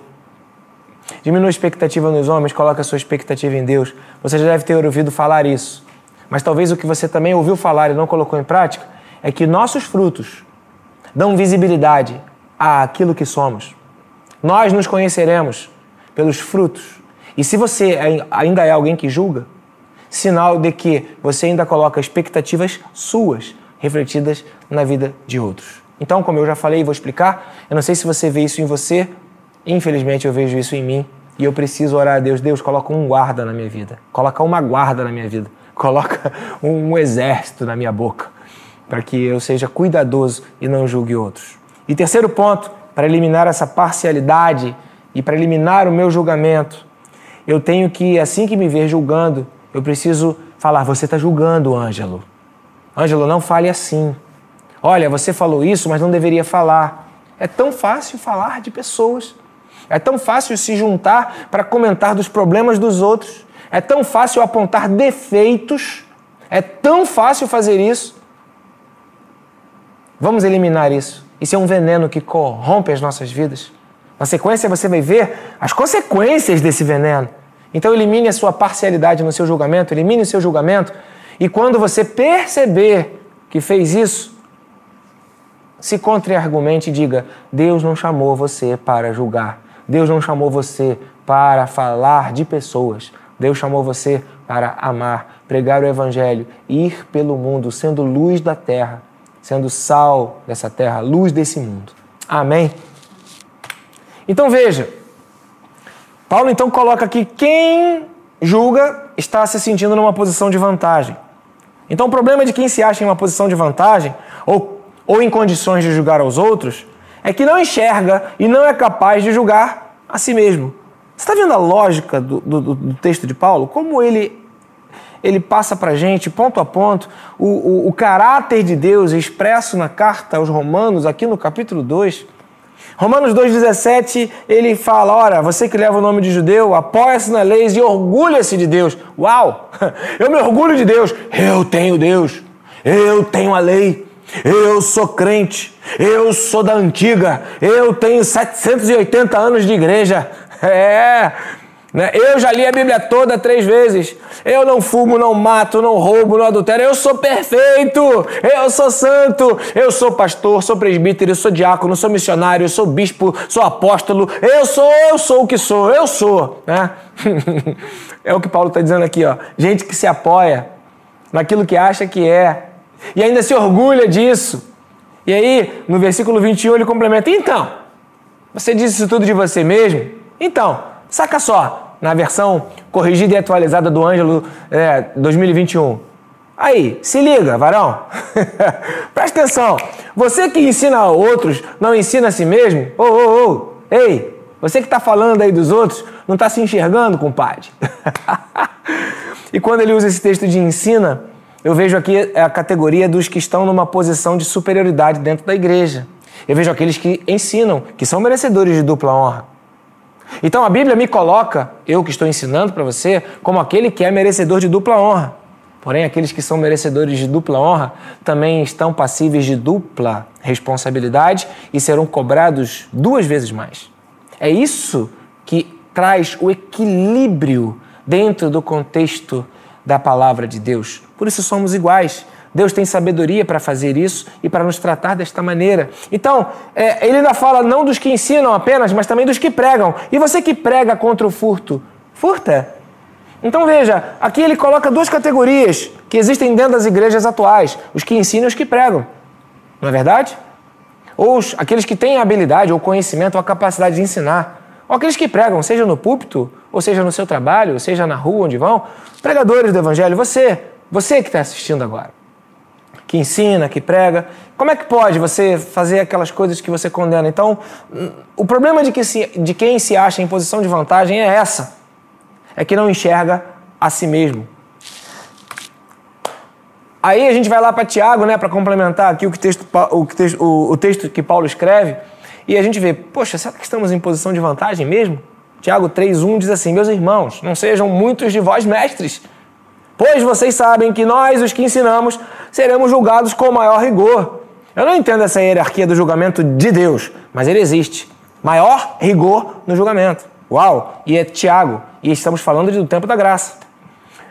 Diminua a expectativa nos homens, coloca a sua expectativa em Deus. Você já deve ter ouvido falar isso. Mas talvez o que você também ouviu falar e não colocou em prática é que nossos frutos dão visibilidade àquilo que somos. Nós nos conheceremos pelos frutos. E se você ainda é alguém que julga, sinal de que você ainda coloca expectativas suas refletidas na vida de outros. Então, como eu já falei e vou explicar, eu não sei se você vê isso em você Infelizmente eu vejo isso em mim e eu preciso orar a Deus. Deus, coloca um guarda na minha vida. Coloca uma guarda na minha vida. Coloca um exército na minha boca para que eu seja cuidadoso e não julgue outros. E terceiro ponto, para eliminar essa parcialidade e para eliminar o meu julgamento, eu tenho que, assim que me ver julgando, eu preciso falar: Você está julgando, Ângelo. Ângelo, não fale assim. Olha, você falou isso, mas não deveria falar. É tão fácil falar de pessoas. É tão fácil se juntar para comentar dos problemas dos outros. É tão fácil apontar defeitos. É tão fácil fazer isso. Vamos eliminar isso. Isso é um veneno que corrompe as nossas vidas. Na sequência, você vai ver as consequências desse veneno. Então, elimine a sua parcialidade no seu julgamento, elimine o seu julgamento. E quando você perceber que fez isso, se contra-argumente e diga: Deus não chamou você para julgar. Deus não chamou você para falar de pessoas. Deus chamou você para amar, pregar o Evangelho, ir pelo mundo sendo luz da terra, sendo sal dessa terra, luz desse mundo. Amém? Então veja, Paulo então coloca aqui quem julga está se sentindo numa posição de vantagem. Então o problema de quem se acha em uma posição de vantagem ou, ou em condições de julgar aos outros é que não enxerga e não é capaz de julgar a si mesmo. Você está vendo a lógica do, do, do, texto de Paulo? Como ele, ele passa para a gente, ponto a ponto, o, o, o caráter de Deus expresso na carta aos Romanos, aqui no capítulo 2. Romanos 2,17, ele fala: Ora, você que leva o nome de judeu, apoia-se na lei e orgulha-se de Deus. Uau! Eu me orgulho de Deus. Eu tenho Deus. Eu tenho a lei. Eu sou crente, eu sou da antiga, eu tenho 780 anos de igreja. É, né? eu já li a Bíblia toda três vezes. Eu não fumo, não mato, não roubo, não adultero. Eu sou perfeito, eu sou santo, eu sou pastor, sou presbítero, sou diácono, sou missionário, sou bispo, sou apóstolo. Eu sou, eu sou o que sou, eu sou. Né? é o que Paulo está dizendo aqui, ó. Gente que se apoia naquilo que acha que é e ainda se orgulha disso. E aí, no versículo 21, ele complementa: Então, você disse isso tudo de você mesmo? Então, saca só, na versão corrigida e atualizada do Ângelo é, 2021. Aí, se liga, varão. Presta atenção. Você que ensina a outros, não ensina a si mesmo? Ô, ô, ô, ei, você que está falando aí dos outros, não está se enxergando, compadre? e quando ele usa esse texto de ensina, eu vejo aqui a categoria dos que estão numa posição de superioridade dentro da igreja. Eu vejo aqueles que ensinam, que são merecedores de dupla honra. Então a Bíblia me coloca, eu que estou ensinando para você, como aquele que é merecedor de dupla honra. Porém, aqueles que são merecedores de dupla honra também estão passíveis de dupla responsabilidade e serão cobrados duas vezes mais. É isso que traz o equilíbrio dentro do contexto da palavra de Deus. Por isso somos iguais. Deus tem sabedoria para fazer isso e para nos tratar desta maneira. Então, é, ele ainda fala não dos que ensinam apenas, mas também dos que pregam. E você que prega contra o furto, furta. Então veja, aqui ele coloca duas categorias que existem dentro das igrejas atuais: os que ensinam e os que pregam. Não é verdade? Ou os, aqueles que têm a habilidade, ou conhecimento, ou a capacidade de ensinar. Ou aqueles que pregam, seja no púlpito, ou seja no seu trabalho, ou seja na rua onde vão. Pregadores do Evangelho, você, você que está assistindo agora, que ensina, que prega, como é que pode você fazer aquelas coisas que você condena? Então, o problema de, que se, de quem se acha em posição de vantagem é essa: é que não enxerga a si mesmo. Aí a gente vai lá para Tiago, né, para complementar aqui o, que texto, o, texto, o, o texto que Paulo escreve, e a gente vê, poxa, será que estamos em posição de vantagem mesmo? Tiago 3,1 diz assim: Meus irmãos, não sejam muitos de vós mestres, pois vocês sabem que nós, os que ensinamos, seremos julgados com maior rigor. Eu não entendo essa hierarquia do julgamento de Deus, mas ele existe. Maior rigor no julgamento. Uau! E é Tiago, e estamos falando do tempo da graça.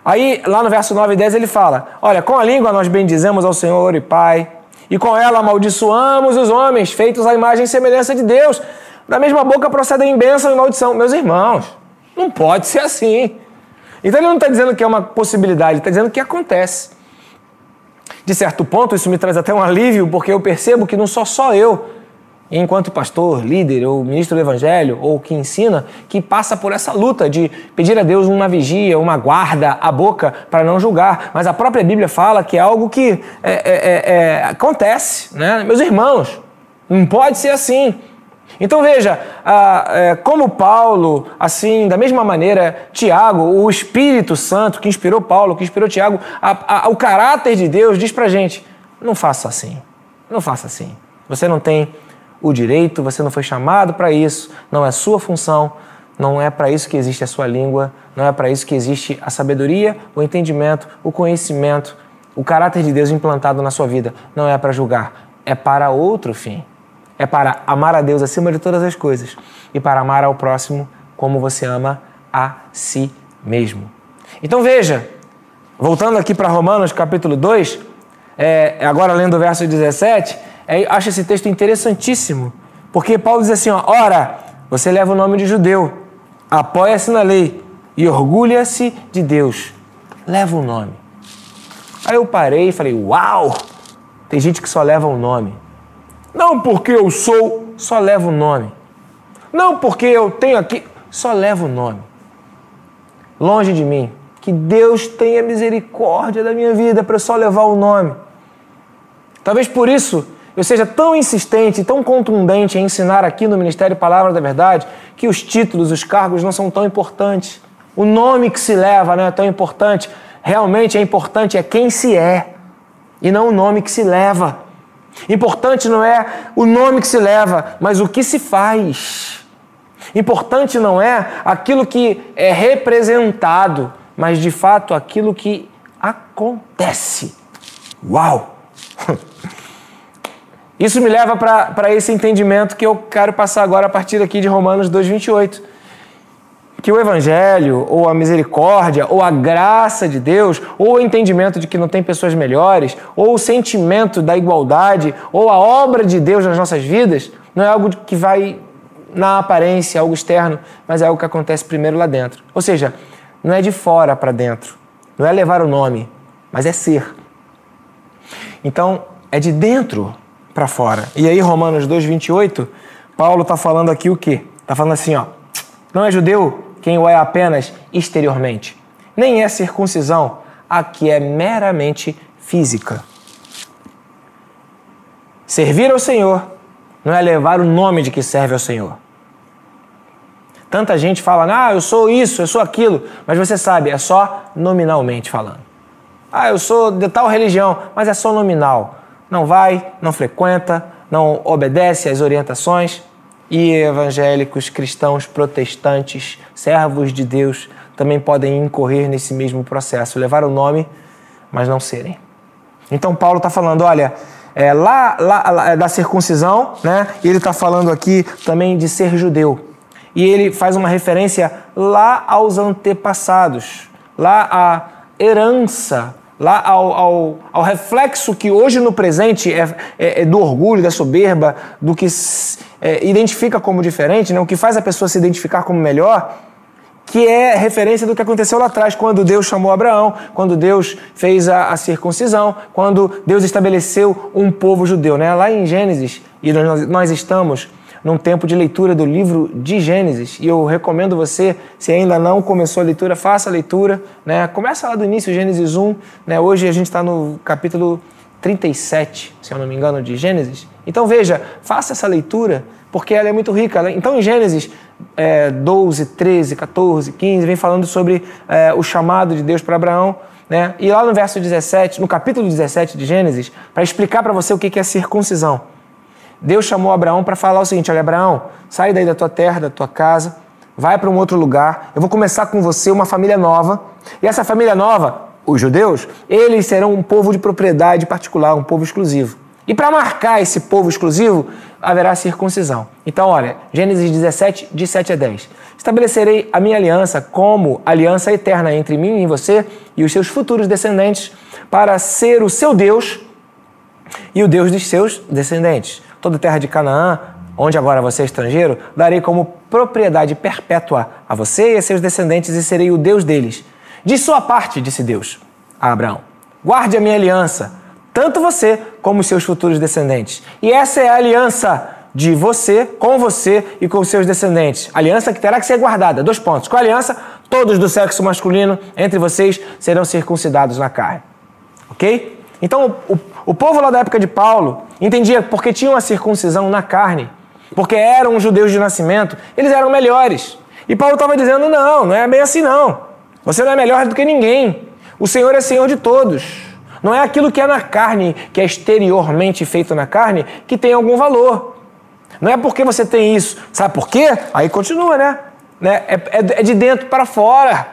Aí, lá no verso 9 e 10, ele fala: Olha, com a língua nós bendizemos ao Senhor e Pai, e com ela amaldiçoamos os homens, feitos à imagem e semelhança de Deus. Da mesma boca procedem bênção e maldição. Meus irmãos, não pode ser assim. Então ele não está dizendo que é uma possibilidade, ele está dizendo que acontece. De certo ponto, isso me traz até um alívio, porque eu percebo que não sou só eu enquanto pastor, líder ou ministro do evangelho ou que ensina, que passa por essa luta de pedir a Deus uma vigia, uma guarda à boca para não julgar. Mas a própria Bíblia fala que é algo que é, é, é, é, acontece, né? Meus irmãos, não pode ser assim. Então veja, é, como Paulo, assim, da mesma maneira, Tiago, o Espírito Santo que inspirou Paulo, que inspirou Tiago, a, a, o caráter de Deus diz pra gente: não faça assim, não faça assim. Você não tem o direito, você não foi chamado para isso, não é sua função, não é para isso que existe a sua língua, não é para isso que existe a sabedoria, o entendimento, o conhecimento, o caráter de Deus implantado na sua vida. Não é para julgar, é para outro fim. É para amar a Deus acima de todas as coisas e para amar ao próximo como você ama a si mesmo. Então veja, voltando aqui para Romanos capítulo 2, é, agora lendo o verso 17, é, acho esse texto interessantíssimo, porque Paulo diz assim: ó, ora, você leva o nome de judeu, apoia-se na lei e orgulha-se de Deus. Leva o nome. Aí eu parei e falei: Uau! Tem gente que só leva o nome. Não porque eu sou, só leva o nome. Não porque eu tenho aqui, só leva o nome. Longe de mim. Que Deus tenha misericórdia da minha vida para só levar o nome. Talvez por isso eu seja tão insistente, tão contundente em ensinar aqui no Ministério Palavra da Verdade que os títulos, os cargos não são tão importantes. O nome que se leva não é tão importante. Realmente é importante é quem se é e não o nome que se leva. Importante não é o nome que se leva, mas o que se faz. Importante não é aquilo que é representado, mas de fato aquilo que acontece. Uau! Isso me leva para esse entendimento que eu quero passar agora a partir aqui de Romanos 2,28. Que o Evangelho, ou a misericórdia, ou a graça de Deus, ou o entendimento de que não tem pessoas melhores, ou o sentimento da igualdade, ou a obra de Deus nas nossas vidas, não é algo que vai na aparência, algo externo, mas é algo que acontece primeiro lá dentro. Ou seja, não é de fora para dentro, não é levar o nome, mas é ser. Então, é de dentro para fora. E aí, Romanos 2,28, Paulo está falando aqui o quê? Está falando assim, ó. Não é judeu quem o é apenas exteriormente, nem é circuncisão a que é meramente física. Servir ao Senhor não é levar o nome de que serve ao Senhor. Tanta gente fala, ah, eu sou isso, eu sou aquilo, mas você sabe, é só nominalmente falando. Ah, eu sou de tal religião, mas é só nominal não vai, não frequenta, não obedece às orientações. E evangélicos, cristãos, protestantes, servos de Deus também podem incorrer nesse mesmo processo, levar o nome, mas não serem. Então Paulo está falando, olha, é, lá, lá, lá, é da circuncisão, né? Ele está falando aqui também de ser judeu. E ele faz uma referência lá aos antepassados, lá à herança lá ao, ao, ao, reflexo que hoje no presente é, é, é, do orgulho, da soberba, do que é, identifica como diferente, né? o que faz a pessoa se identificar como melhor, que é referência do que aconteceu lá atrás, quando Deus chamou Abraão, quando Deus fez a, a circuncisão, quando Deus estabeleceu um povo judeu. Né? Lá em Gênesis, e nós, nós estamos num tempo de leitura do livro de Gênesis. E eu recomendo você, se ainda não começou a leitura, faça a leitura. Né? Começa lá do início, Gênesis 1. Né? Hoje a gente está no capítulo 37, se eu não me engano, de Gênesis. Então veja, faça essa leitura, porque ela é muito rica. Então em Gênesis é, 12, 13, 14, 15, vem falando sobre é, o chamado de Deus para Abraão. Né? E lá no verso 17, no capítulo 17 de Gênesis, para explicar para você o que é circuncisão. Deus chamou Abraão para falar o seguinte: olha, Abraão, sai daí da tua terra, da tua casa, vai para um outro lugar. Eu vou começar com você uma família nova. E essa família nova, os judeus, eles serão um povo de propriedade particular, um povo exclusivo. E para marcar esse povo exclusivo, haverá circuncisão. Então, olha, Gênesis 17, de 7 a 10. Estabelecerei a minha aliança como aliança eterna entre mim e você e os seus futuros descendentes, para ser o seu Deus e o Deus dos seus descendentes toda a terra de Canaã, onde agora você é estrangeiro, darei como propriedade perpétua a você e a seus descendentes e serei o Deus deles. De sua parte, disse Deus a Abraão, guarde a minha aliança, tanto você como seus futuros descendentes. E essa é a aliança de você, com você e com seus descendentes. Aliança que terá que ser guardada. Dois pontos. Com a aliança, todos do sexo masculino entre vocês serão circuncidados na carne. Ok? Então, o, o povo lá da época de Paulo entendia porque tinham a circuncisão na carne, porque eram judeus de nascimento, eles eram melhores. E Paulo estava dizendo: não, não é bem assim não. Você não é melhor do que ninguém. O Senhor é Senhor de todos. Não é aquilo que é na carne, que é exteriormente feito na carne, que tem algum valor. Não é porque você tem isso. Sabe por quê? Aí continua, né? né? É, é, é de dentro para fora.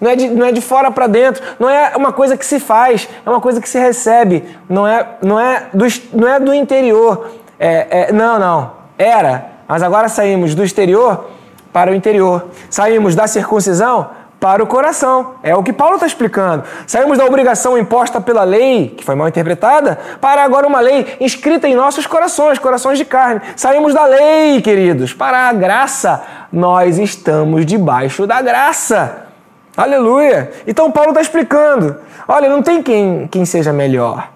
Não é de, não é de fora para dentro, não é uma coisa que se faz, é uma coisa que se recebe, não é, não é, do, não é do interior. É, é, não, não. Era, mas agora saímos do exterior para o interior. Saímos da circuncisão para o coração. É o que Paulo está explicando. Saímos da obrigação imposta pela lei, que foi mal interpretada, para agora uma lei inscrita em nossos corações, corações de carne. Saímos da lei, queridos, para a graça. Nós estamos debaixo da graça. Aleluia! Então Paulo está explicando: olha, não tem quem, quem seja melhor.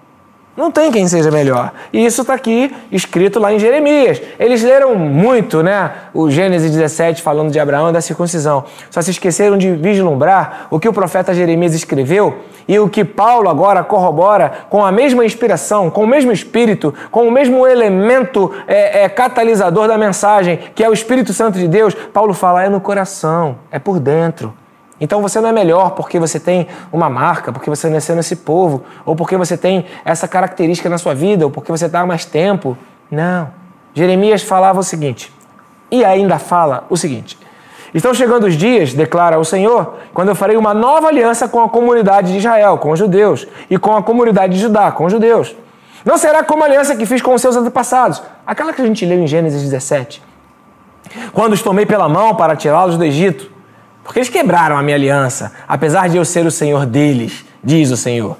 Não tem quem seja melhor. E isso está aqui escrito lá em Jeremias. Eles leram muito, né? O Gênesis 17 falando de Abraão e da circuncisão. Só se esqueceram de vislumbrar o que o profeta Jeremias escreveu e o que Paulo agora corrobora com a mesma inspiração, com o mesmo espírito, com o mesmo elemento é, é, catalisador da mensagem, que é o Espírito Santo de Deus. Paulo fala: é no coração, é por dentro. Então você não é melhor porque você tem uma marca, porque você nasceu nesse povo, ou porque você tem essa característica na sua vida, ou porque você está há mais tempo. Não. Jeremias falava o seguinte, e ainda fala o seguinte: Estão chegando os dias, declara o Senhor, quando eu farei uma nova aliança com a comunidade de Israel, com os judeus, e com a comunidade de Judá, com os judeus. Não será como a aliança que fiz com os seus antepassados, aquela que a gente leu em Gênesis 17. Quando os tomei pela mão para tirá-los do Egito, porque eles quebraram a minha aliança, apesar de eu ser o Senhor deles, diz o Senhor.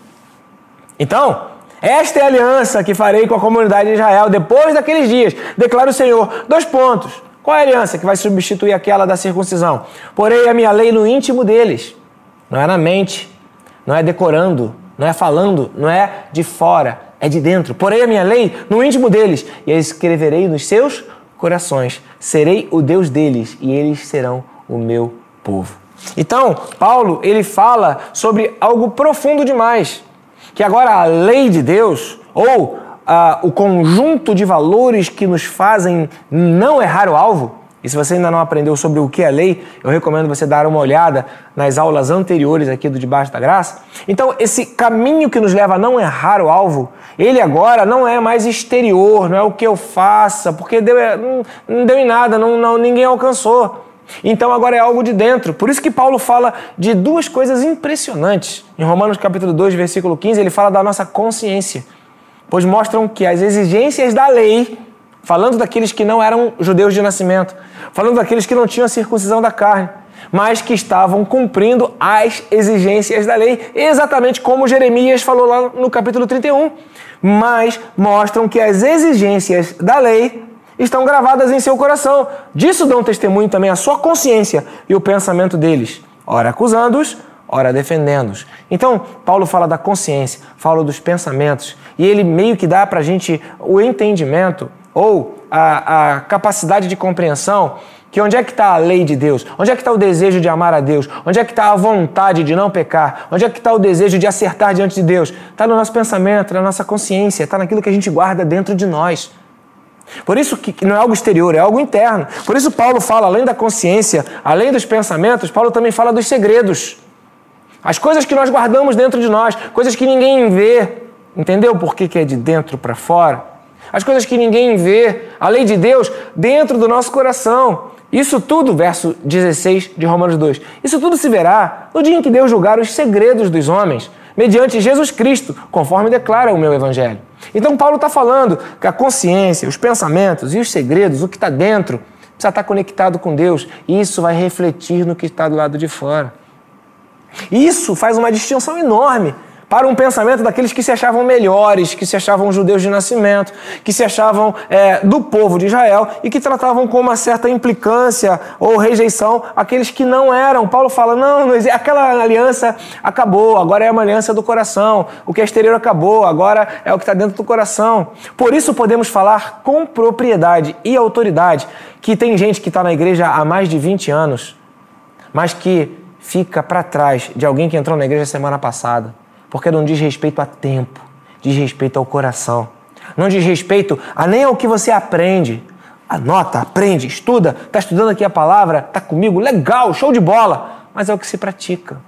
Então, esta é a aliança que farei com a comunidade de Israel depois daqueles dias, declara o Senhor. Dois pontos. Qual é a aliança que vai substituir aquela da circuncisão? Porém, a minha lei no íntimo deles. Não é na mente, não é decorando, não é falando, não é de fora, é de dentro. Porém, a minha lei no íntimo deles, e a escreverei nos seus corações. Serei o Deus deles, e eles serão o meu povo. Então, Paulo, ele fala sobre algo profundo demais, que agora a lei de Deus, ou ah, o conjunto de valores que nos fazem não errar o alvo, e se você ainda não aprendeu sobre o que é lei, eu recomendo você dar uma olhada nas aulas anteriores aqui do Debaixo da Graça. Então, esse caminho que nos leva a não errar o alvo, ele agora não é mais exterior, não é o que eu faça, porque deu, não, não deu em nada, não, não, ninguém alcançou. Então agora é algo de dentro. Por isso que Paulo fala de duas coisas impressionantes. Em Romanos capítulo 2, versículo 15, ele fala da nossa consciência. Pois mostram que as exigências da lei, falando daqueles que não eram judeus de nascimento, falando daqueles que não tinham a circuncisão da carne, mas que estavam cumprindo as exigências da lei, exatamente como Jeremias falou lá no capítulo 31. Mas mostram que as exigências da lei estão gravadas em seu coração. Disso dão testemunho também a sua consciência e o pensamento deles, ora acusando-os, ora defendendo-os. Então, Paulo fala da consciência, fala dos pensamentos, e ele meio que dá para a gente o entendimento ou a, a capacidade de compreensão que onde é que está a lei de Deus? Onde é que está o desejo de amar a Deus? Onde é que está a vontade de não pecar? Onde é que está o desejo de acertar diante de Deus? Está no nosso pensamento, na nossa consciência, está naquilo que a gente guarda dentro de nós. Por isso que não é algo exterior, é algo interno. Por isso Paulo fala, além da consciência, além dos pensamentos, Paulo também fala dos segredos. As coisas que nós guardamos dentro de nós, coisas que ninguém vê. Entendeu por que, que é de dentro para fora? As coisas que ninguém vê, a lei de Deus dentro do nosso coração. Isso tudo, verso 16 de Romanos 2, isso tudo se verá no dia em que Deus julgar os segredos dos homens, mediante Jesus Cristo, conforme declara o meu Evangelho. Então, Paulo está falando que a consciência, os pensamentos e os segredos, o que está dentro, precisa estar conectado com Deus, e isso vai refletir no que está do lado de fora. Isso faz uma distinção enorme para um pensamento daqueles que se achavam melhores, que se achavam judeus de nascimento, que se achavam é, do povo de Israel e que tratavam com uma certa implicância ou rejeição aqueles que não eram. Paulo fala: não, não aquela aliança acabou, agora é uma aliança do coração, o que é exterior acabou, agora é o que está dentro do coração. Por isso podemos falar com propriedade e autoridade que tem gente que está na igreja há mais de 20 anos, mas que fica para trás de alguém que entrou na igreja semana passada porque não diz respeito a tempo, diz respeito ao coração. Não diz respeito a nem ao que você aprende. Anota, aprende, estuda, está estudando aqui a palavra, está comigo, legal, show de bola, mas é o que se pratica.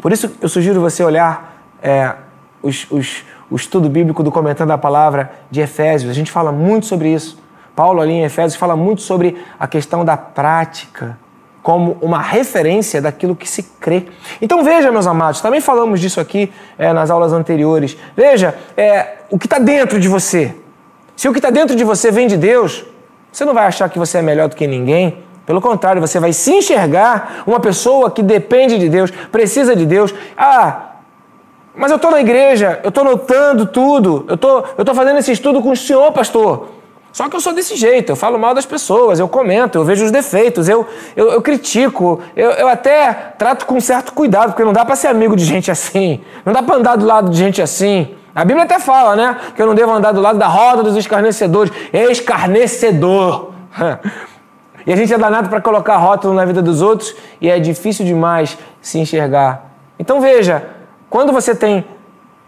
Por isso eu sugiro você olhar é, os, os, o estudo bíblico do comentando a palavra de Efésios. A gente fala muito sobre isso. Paulo ali em Efésios fala muito sobre a questão da prática como uma referência daquilo que se crê. Então veja, meus amados, também falamos disso aqui é, nas aulas anteriores. Veja é, o que está dentro de você. Se o que está dentro de você vem de Deus, você não vai achar que você é melhor do que ninguém. Pelo contrário, você vai se enxergar uma pessoa que depende de Deus, precisa de Deus. Ah, mas eu estou na igreja, eu estou notando tudo, eu tô, estou tô fazendo esse estudo com o senhor, pastor. Só que eu sou desse jeito, eu falo mal das pessoas, eu comento, eu vejo os defeitos, eu, eu, eu critico, eu, eu até trato com certo cuidado, porque não dá para ser amigo de gente assim, não dá para andar do lado de gente assim. A Bíblia até fala, né, que eu não devo andar do lado da roda dos escarnecedores. Escarnecedor! E a gente é danado para colocar rótulo na vida dos outros e é difícil demais se enxergar. Então veja, quando você tem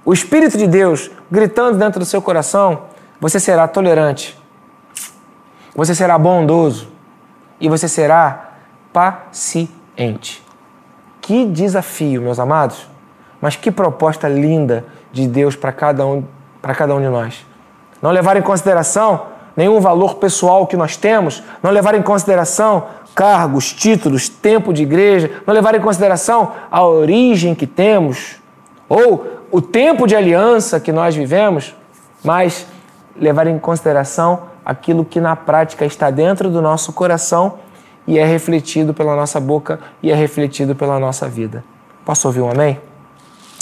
o Espírito de Deus gritando dentro do seu coração, você será tolerante você será bondoso e você será paciente. Que desafio, meus amados, mas que proposta linda de Deus para cada um, para cada um de nós. Não levar em consideração nenhum valor pessoal que nós temos, não levar em consideração cargos, títulos, tempo de igreja, não levar em consideração a origem que temos ou o tempo de aliança que nós vivemos, mas levar em consideração aquilo que na prática está dentro do nosso coração e é refletido pela nossa boca e é refletido pela nossa vida. Posso ouvir um amém?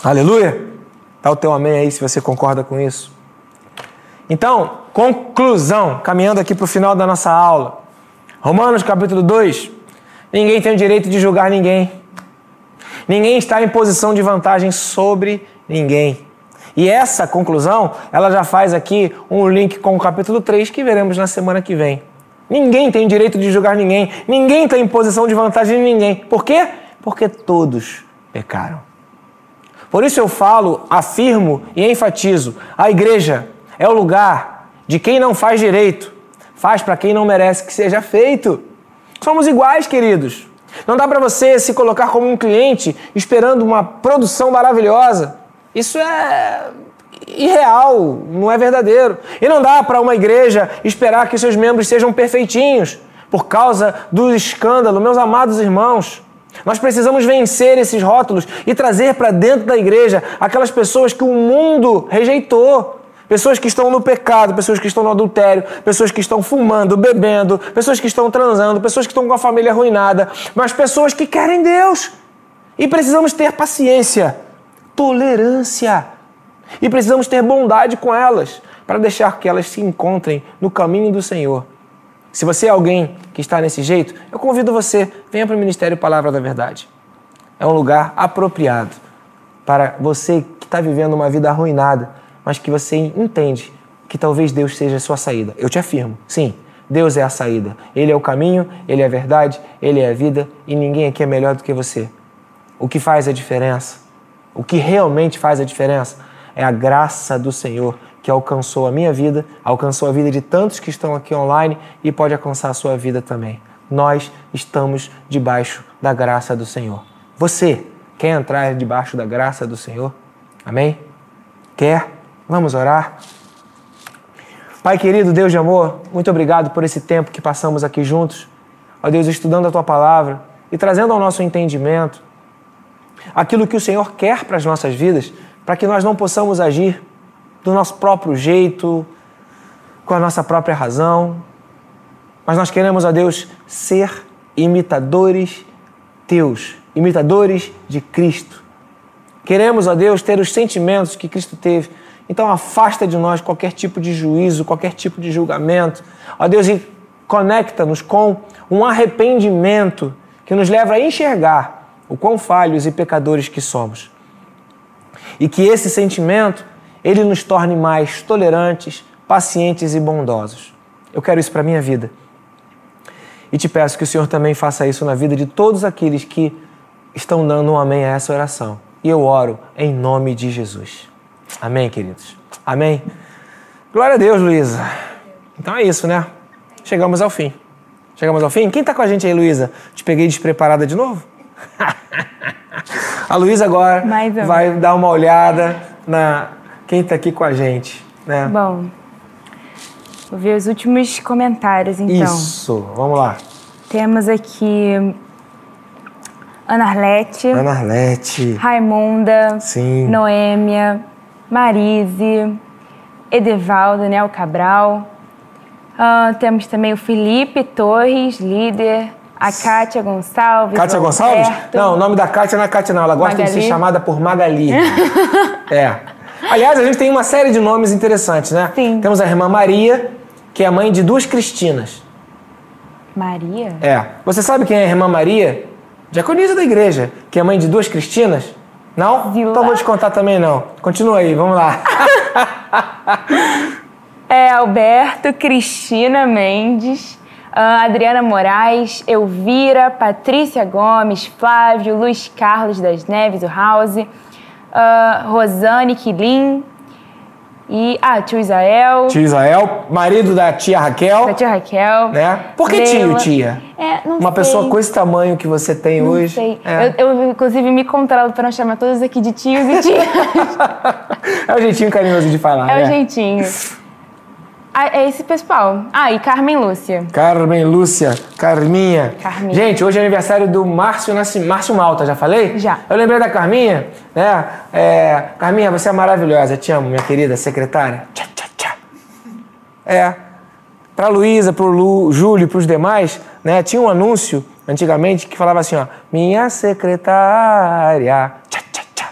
Aleluia! Dá o teu amém aí se você concorda com isso. Então, conclusão, caminhando aqui para o final da nossa aula. Romanos capítulo 2. Ninguém tem o direito de julgar ninguém. Ninguém está em posição de vantagem sobre ninguém. E essa conclusão, ela já faz aqui um link com o capítulo 3 que veremos na semana que vem. Ninguém tem direito de julgar ninguém, ninguém tem posição de vantagem em ninguém. Por quê? Porque todos pecaram. Por isso eu falo, afirmo e enfatizo: a igreja é o lugar de quem não faz direito, faz para quem não merece que seja feito. Somos iguais, queridos. Não dá para você se colocar como um cliente esperando uma produção maravilhosa. Isso é irreal, não é verdadeiro. E não dá para uma igreja esperar que seus membros sejam perfeitinhos por causa do escândalo, meus amados irmãos. Nós precisamos vencer esses rótulos e trazer para dentro da igreja aquelas pessoas que o mundo rejeitou. Pessoas que estão no pecado, pessoas que estão no adultério, pessoas que estão fumando, bebendo, pessoas que estão transando, pessoas que estão com a família arruinada, mas pessoas que querem Deus. E precisamos ter paciência tolerância. E precisamos ter bondade com elas para deixar que elas se encontrem no caminho do Senhor Se você é alguém que está nesse jeito, eu convido você, venha para o Ministério Palavra da Verdade. É um lugar apropriado para você que está vivendo uma vida arruinada, mas que você entende que talvez Deus seja a sua saída. Eu te afirmo, sim, Deus é a saída. Ele é o caminho, Ele é a verdade, Ele é a vida e ninguém aqui é melhor do que você. O que faz a diferença, o que realmente faz a diferença, é a graça do Senhor que alcançou a minha vida, alcançou a vida de tantos que estão aqui online e pode alcançar a sua vida também. Nós estamos debaixo da graça do Senhor. Você quer entrar debaixo da graça do Senhor? Amém? Quer? Vamos orar? Pai querido, Deus de amor, muito obrigado por esse tempo que passamos aqui juntos. Ó Deus, estudando a tua palavra e trazendo ao nosso entendimento aquilo que o Senhor quer para as nossas vidas, para que nós não possamos agir do nosso próprio jeito, com a nossa própria razão, mas nós queremos, ó Deus, ser imitadores teus, imitadores de Cristo. Queremos, ó Deus, ter os sentimentos que Cristo teve. Então afasta de nós qualquer tipo de juízo, qualquer tipo de julgamento. Ó Deus, e conecta-nos com um arrependimento que nos leva a enxergar o quão falhos e pecadores que somos. E que esse sentimento ele nos torne mais tolerantes, pacientes e bondosos. Eu quero isso para a minha vida. E te peço que o Senhor também faça isso na vida de todos aqueles que estão dando um amém a essa oração. E eu oro em nome de Jesus. Amém, queridos? Amém? Glória a Deus, Luísa. Então é isso, né? Chegamos ao fim. Chegamos ao fim? Quem está com a gente aí, Luísa? Te peguei despreparada de novo? a Luísa agora vai dar uma olhada na quem está aqui com a gente. Né? Bom, vou ver os últimos comentários então. Isso, vamos lá. Temos aqui Ana Arlete. Ana Arlete. Raimunda. Sim. Noêmia. Marise. Edevaldo, Daniel Cabral. Uh, temos também o Felipe Torres, líder. A Kátia Gonçalves. Kátia Gonçalves? Não, o nome da Kátia não é Kátia, não. Ela gosta Magali. de ser chamada por Magali. é. Aliás, a gente tem uma série de nomes interessantes, né? Sim. Temos a irmã Maria, que é mãe de duas Cristinas. Maria? É. Você sabe quem é a irmã Maria? Diaconisa da igreja, que é mãe de duas Cristinas? Não? Vila. Então vou te contar também não. Continua aí, vamos lá. é Alberto, Cristina Mendes, Adriana Moraes, Elvira, Patrícia Gomes, Flávio, Luiz Carlos das Neves, o House, uh, Rosane Quilin e ah, tio Israel. Tio Israel, marido da tia Raquel. Da tia Raquel. Né? Por que tio, tia? É, não Uma sei. pessoa com esse tamanho que você tem não hoje. Sei. É. Eu, eu, inclusive, me controlo para não chamar todos aqui de tios e tias. é o jeitinho carinhoso de falar, É né? o jeitinho. Ah, é esse pessoal. Ah, e Carmen Lúcia. Carmen Lúcia, Carminha. Carminha. Gente, hoje é aniversário do Márcio, Nasci... Márcio Malta, já falei? Já. Eu lembrei da Carminha, né? É... Carminha, você é maravilhosa, te amo, minha querida secretária. Tchá, tchá, tchá. É. Pra Luísa, pro Lu, Júlio pros demais, né? Tinha um anúncio antigamente que falava assim, ó. Minha secretária. Tchá, tchá, tchá.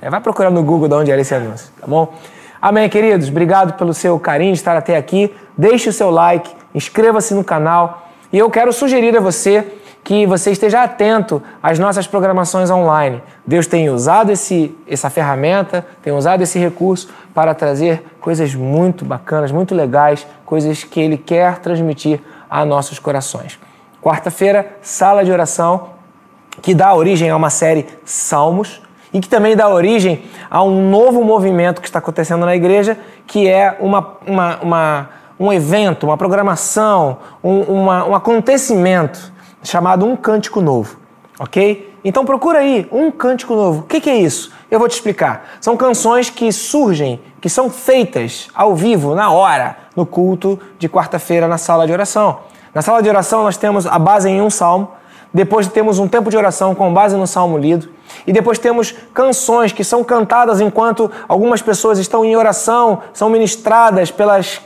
É, vai procurar no Google de onde era esse anúncio, tá bom? Amém, queridos. Obrigado pelo seu carinho de estar até aqui. Deixe o seu like, inscreva-se no canal. E eu quero sugerir a você que você esteja atento às nossas programações online. Deus tem usado esse, essa ferramenta, tem usado esse recurso para trazer coisas muito bacanas, muito legais, coisas que Ele quer transmitir a nossos corações. Quarta-feira, sala de oração, que dá origem a uma série Salmos e que também dá origem a um novo movimento que está acontecendo na igreja, que é uma, uma, uma um evento, uma programação, um, uma, um acontecimento chamado Um Cântico Novo, ok? Então procura aí, Um Cântico Novo. O que, que é isso? Eu vou te explicar. São canções que surgem, que são feitas ao vivo, na hora, no culto de quarta-feira na sala de oração. Na sala de oração nós temos a base em um salmo, depois temos um tempo de oração com base no salmo lido. E depois temos canções que são cantadas enquanto algumas pessoas estão em oração, são ministradas pelas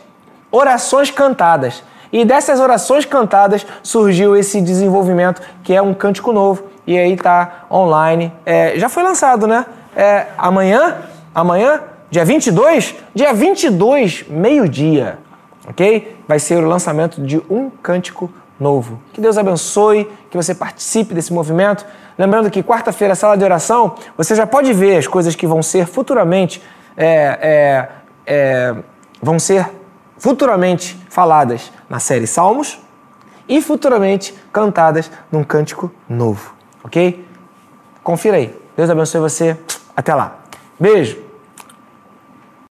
orações cantadas. E dessas orações cantadas surgiu esse desenvolvimento que é um cântico novo. E aí tá online. É, já foi lançado, né? É, amanhã, amanhã, dia 22, dia 22, meio-dia. ok? Vai ser o lançamento de um cântico novo. Que Deus abençoe, que você participe desse movimento. Lembrando que quarta-feira, sala de oração, você já pode ver as coisas que vão ser futuramente é, é, é, vão ser futuramente faladas na série Salmos e futuramente cantadas num cântico novo, ok? Confira aí. Deus abençoe você. Até lá. Beijo.